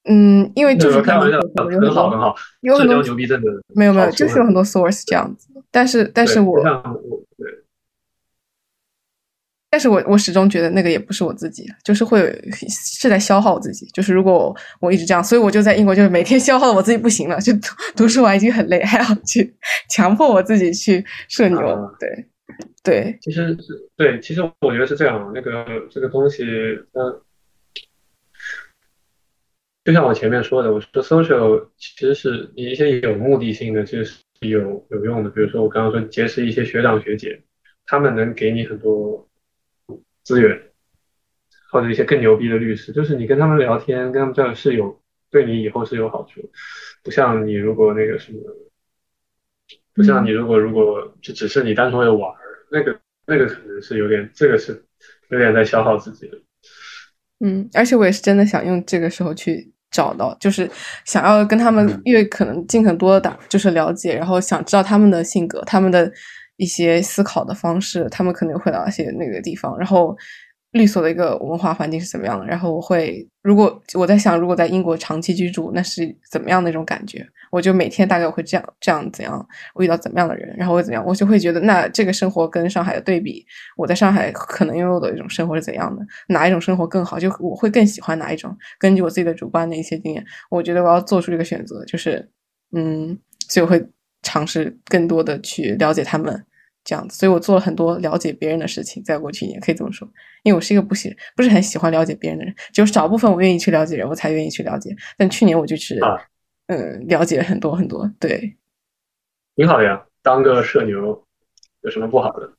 Speaker 2: 嗯，因为就是
Speaker 1: 开玩笑，
Speaker 2: 有很
Speaker 1: 很好很
Speaker 2: 多
Speaker 1: 好。
Speaker 2: 有很多
Speaker 1: 牛逼症的
Speaker 2: 没有没有，就是有很多 source 这样子，但是但是我
Speaker 1: 我对
Speaker 2: 但是我我始终觉得那个也不是我自己，就是会是在消耗我自己。就是如果我我一直这样，所以我就在英国，就是每天消耗的我自己不行了，就读读书完已经很累，还要去 强迫我自己去社牛。
Speaker 1: 啊
Speaker 2: 对对，
Speaker 1: 其实是对，其实我觉得是这样，那个这个东西，嗯，就像我前面说的，我说 social 其实是你一些有目的性的，其实是有有用的。比如说我刚刚说结识一些学长学姐，他们能给你很多资源，或者一些更牛逼的律师，就是你跟他们聊天，跟他们交流是有对你以后是有好处，不像你如果那个什么。不像你如果如果就只是你单纯为了玩儿，那个那个可能是有点，这个是有点在消耗自己的。
Speaker 2: 嗯，而且我也是真的想用这个时候去找到，就是想要跟他们
Speaker 1: 嗯
Speaker 2: 越可能尽可能多的打，就是了解，然后想知道他们的性格，他们的一些思考的方式，他们可能会到一些那个地方，然后律所的一个文化环境是怎么样的，然后我会如果我在想，如果在英国长期居住，那是怎么样的一种感觉？我就每天大概会这样这样怎样，我遇到怎么样的人，然后会怎样，我就会觉得那这个生活跟上海的对比，我在上海可能拥有的一种生活是怎样的，哪一种生活更好？就我会更喜欢哪一种？根据我自己的主观的一些经验，我觉得我要做出这个选择，就是嗯，所以我会尝试更多的去了解他们这样子，所以我做了很多了解别人的事情，在过去一年可以这么说，因为我是一个不喜不是很喜欢了解别人的人，只有少部分我愿意去了解人，我才愿意去了解。但去年我就是、
Speaker 1: 啊
Speaker 2: 嗯了解了很多很多，对，
Speaker 1: 挺好的呀，当个社牛有什么不好的？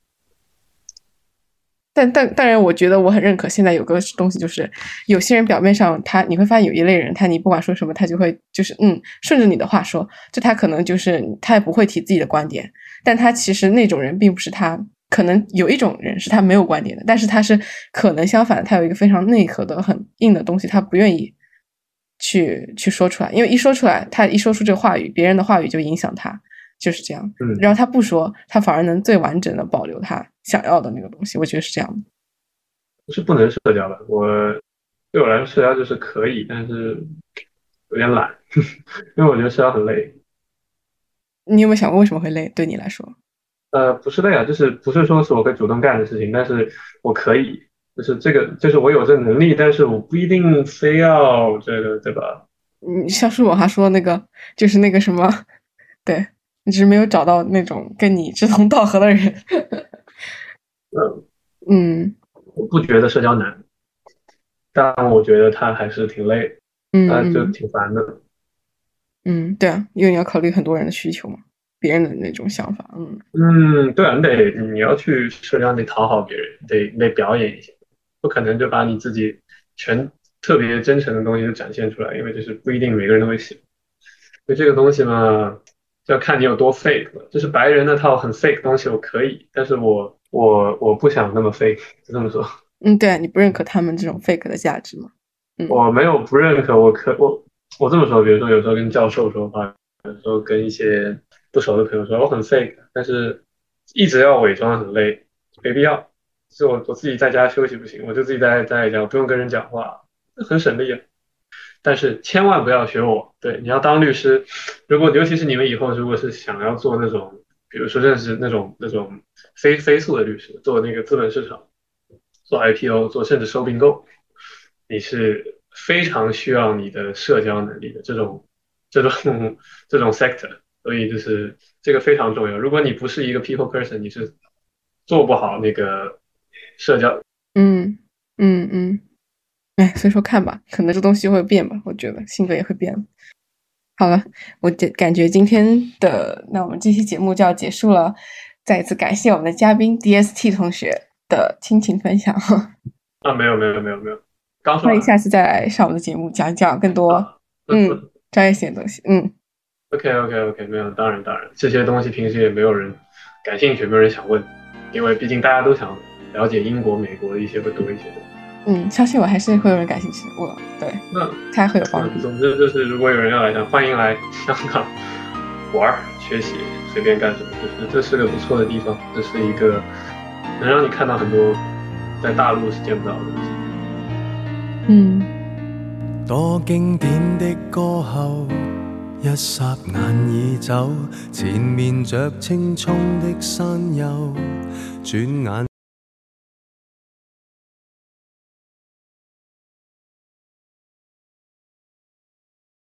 Speaker 2: 但但当然，我觉得我很认可。现在有个东西就是，有些人表面上他你会发现有一类人，他你不管说什么，他就会就是嗯顺着你的话说，就他可能就是他也不会提自己的观点，但他其实那种人并不是他。可能有一种人是他没有观点的，但是他是可能相反，他有一个非常内核的很硬的东西，他不愿意去去说出来，因为一说出来，他一说出这个话语，别人的话语就影响他，就是这样。
Speaker 1: 嗯，
Speaker 2: 然后他不说，他反而能最完整的保留他。想要的那个东西，我觉得是这样的。
Speaker 1: 不是不能社交的，我对我来说社交就是可以，但是有点懒，因为我觉得社交很累。
Speaker 2: 你有没有想过为什么会累？对你来说？
Speaker 1: 呃，不是累啊，就是不是说是我会主动干的事情，但是我可以，就是这个，就是我有这能力，但是我不一定非要这个，对吧？
Speaker 2: 嗯，像是我还说那个，就是那个什么，对你只是没有找到那种跟你志同道合的人。嗯嗯，
Speaker 1: 我不觉得社交难，但我觉得他还是挺累，
Speaker 2: 嗯，
Speaker 1: 就挺烦的。
Speaker 2: 嗯，对啊，因为你要考虑很多人的需求嘛，别人的那种想法，
Speaker 1: 嗯嗯，对啊，你得你要去社交，得讨好别人，得得表演一下，不可能就把你自己全特别真诚的东西都展现出来，因为就是不一定每个人都会喜欢。所以这个东西嘛，就要看你有多 fake 了。就是白人那套很 fake 东西，我可以，但是我。我我不想那么 fake，就这么说。
Speaker 2: 嗯，对你不认可他们这种 fake 的价值吗？嗯，
Speaker 1: 我没有不认可，我可我我这么说，比如说有时候跟教授说话，有时候跟一些不熟的朋友说，我很 fake，但是一直要伪装很累，没必要。就我我自己在家休息不行，我就自己待在家，不用跟人讲话，很省力啊。但是千万不要学我，对，你要当律师，如果尤其是你们以后如果是想要做那种。比如说认识那种那种非非诉的律师，做那个资本市场，做 IPO，做甚至收并购，你是非常需要你的社交能力的这种这种这种 sector，所以就是这个非常重要。如果你不是一个 people person，你是做不好那个社交。
Speaker 2: 嗯嗯嗯，哎，所以说看吧，可能这东西会变吧，我觉得性格也会变。好了，我感感觉今天的那我们这期节目就要结束了。再一次感谢我们的嘉宾 DST 同学的亲情分享。
Speaker 1: 啊，没有没有没有没有，刚说。
Speaker 2: 欢迎下次再来上我们的节目，讲讲更多嗯专业性的东西。嗯
Speaker 1: ，OK OK OK，没有，当然当然，这些东西平时也没有人感兴趣，没有人想问，因为毕竟大家都想了解英国、美国的一些会多一些的。
Speaker 2: 嗯，相信我还是会有人感兴趣。我对，
Speaker 1: 那
Speaker 2: 他会有帮助。
Speaker 1: 总之就是，如果有人要来，想欢迎来香港玩、学习，随便干什么，就是这是个不错的地方。这是一个能让你看到很多在大陆是见不到的东西。
Speaker 2: 嗯。
Speaker 3: 多经典的歌后，一霎眼已走，前面着青葱的山丘，转眼。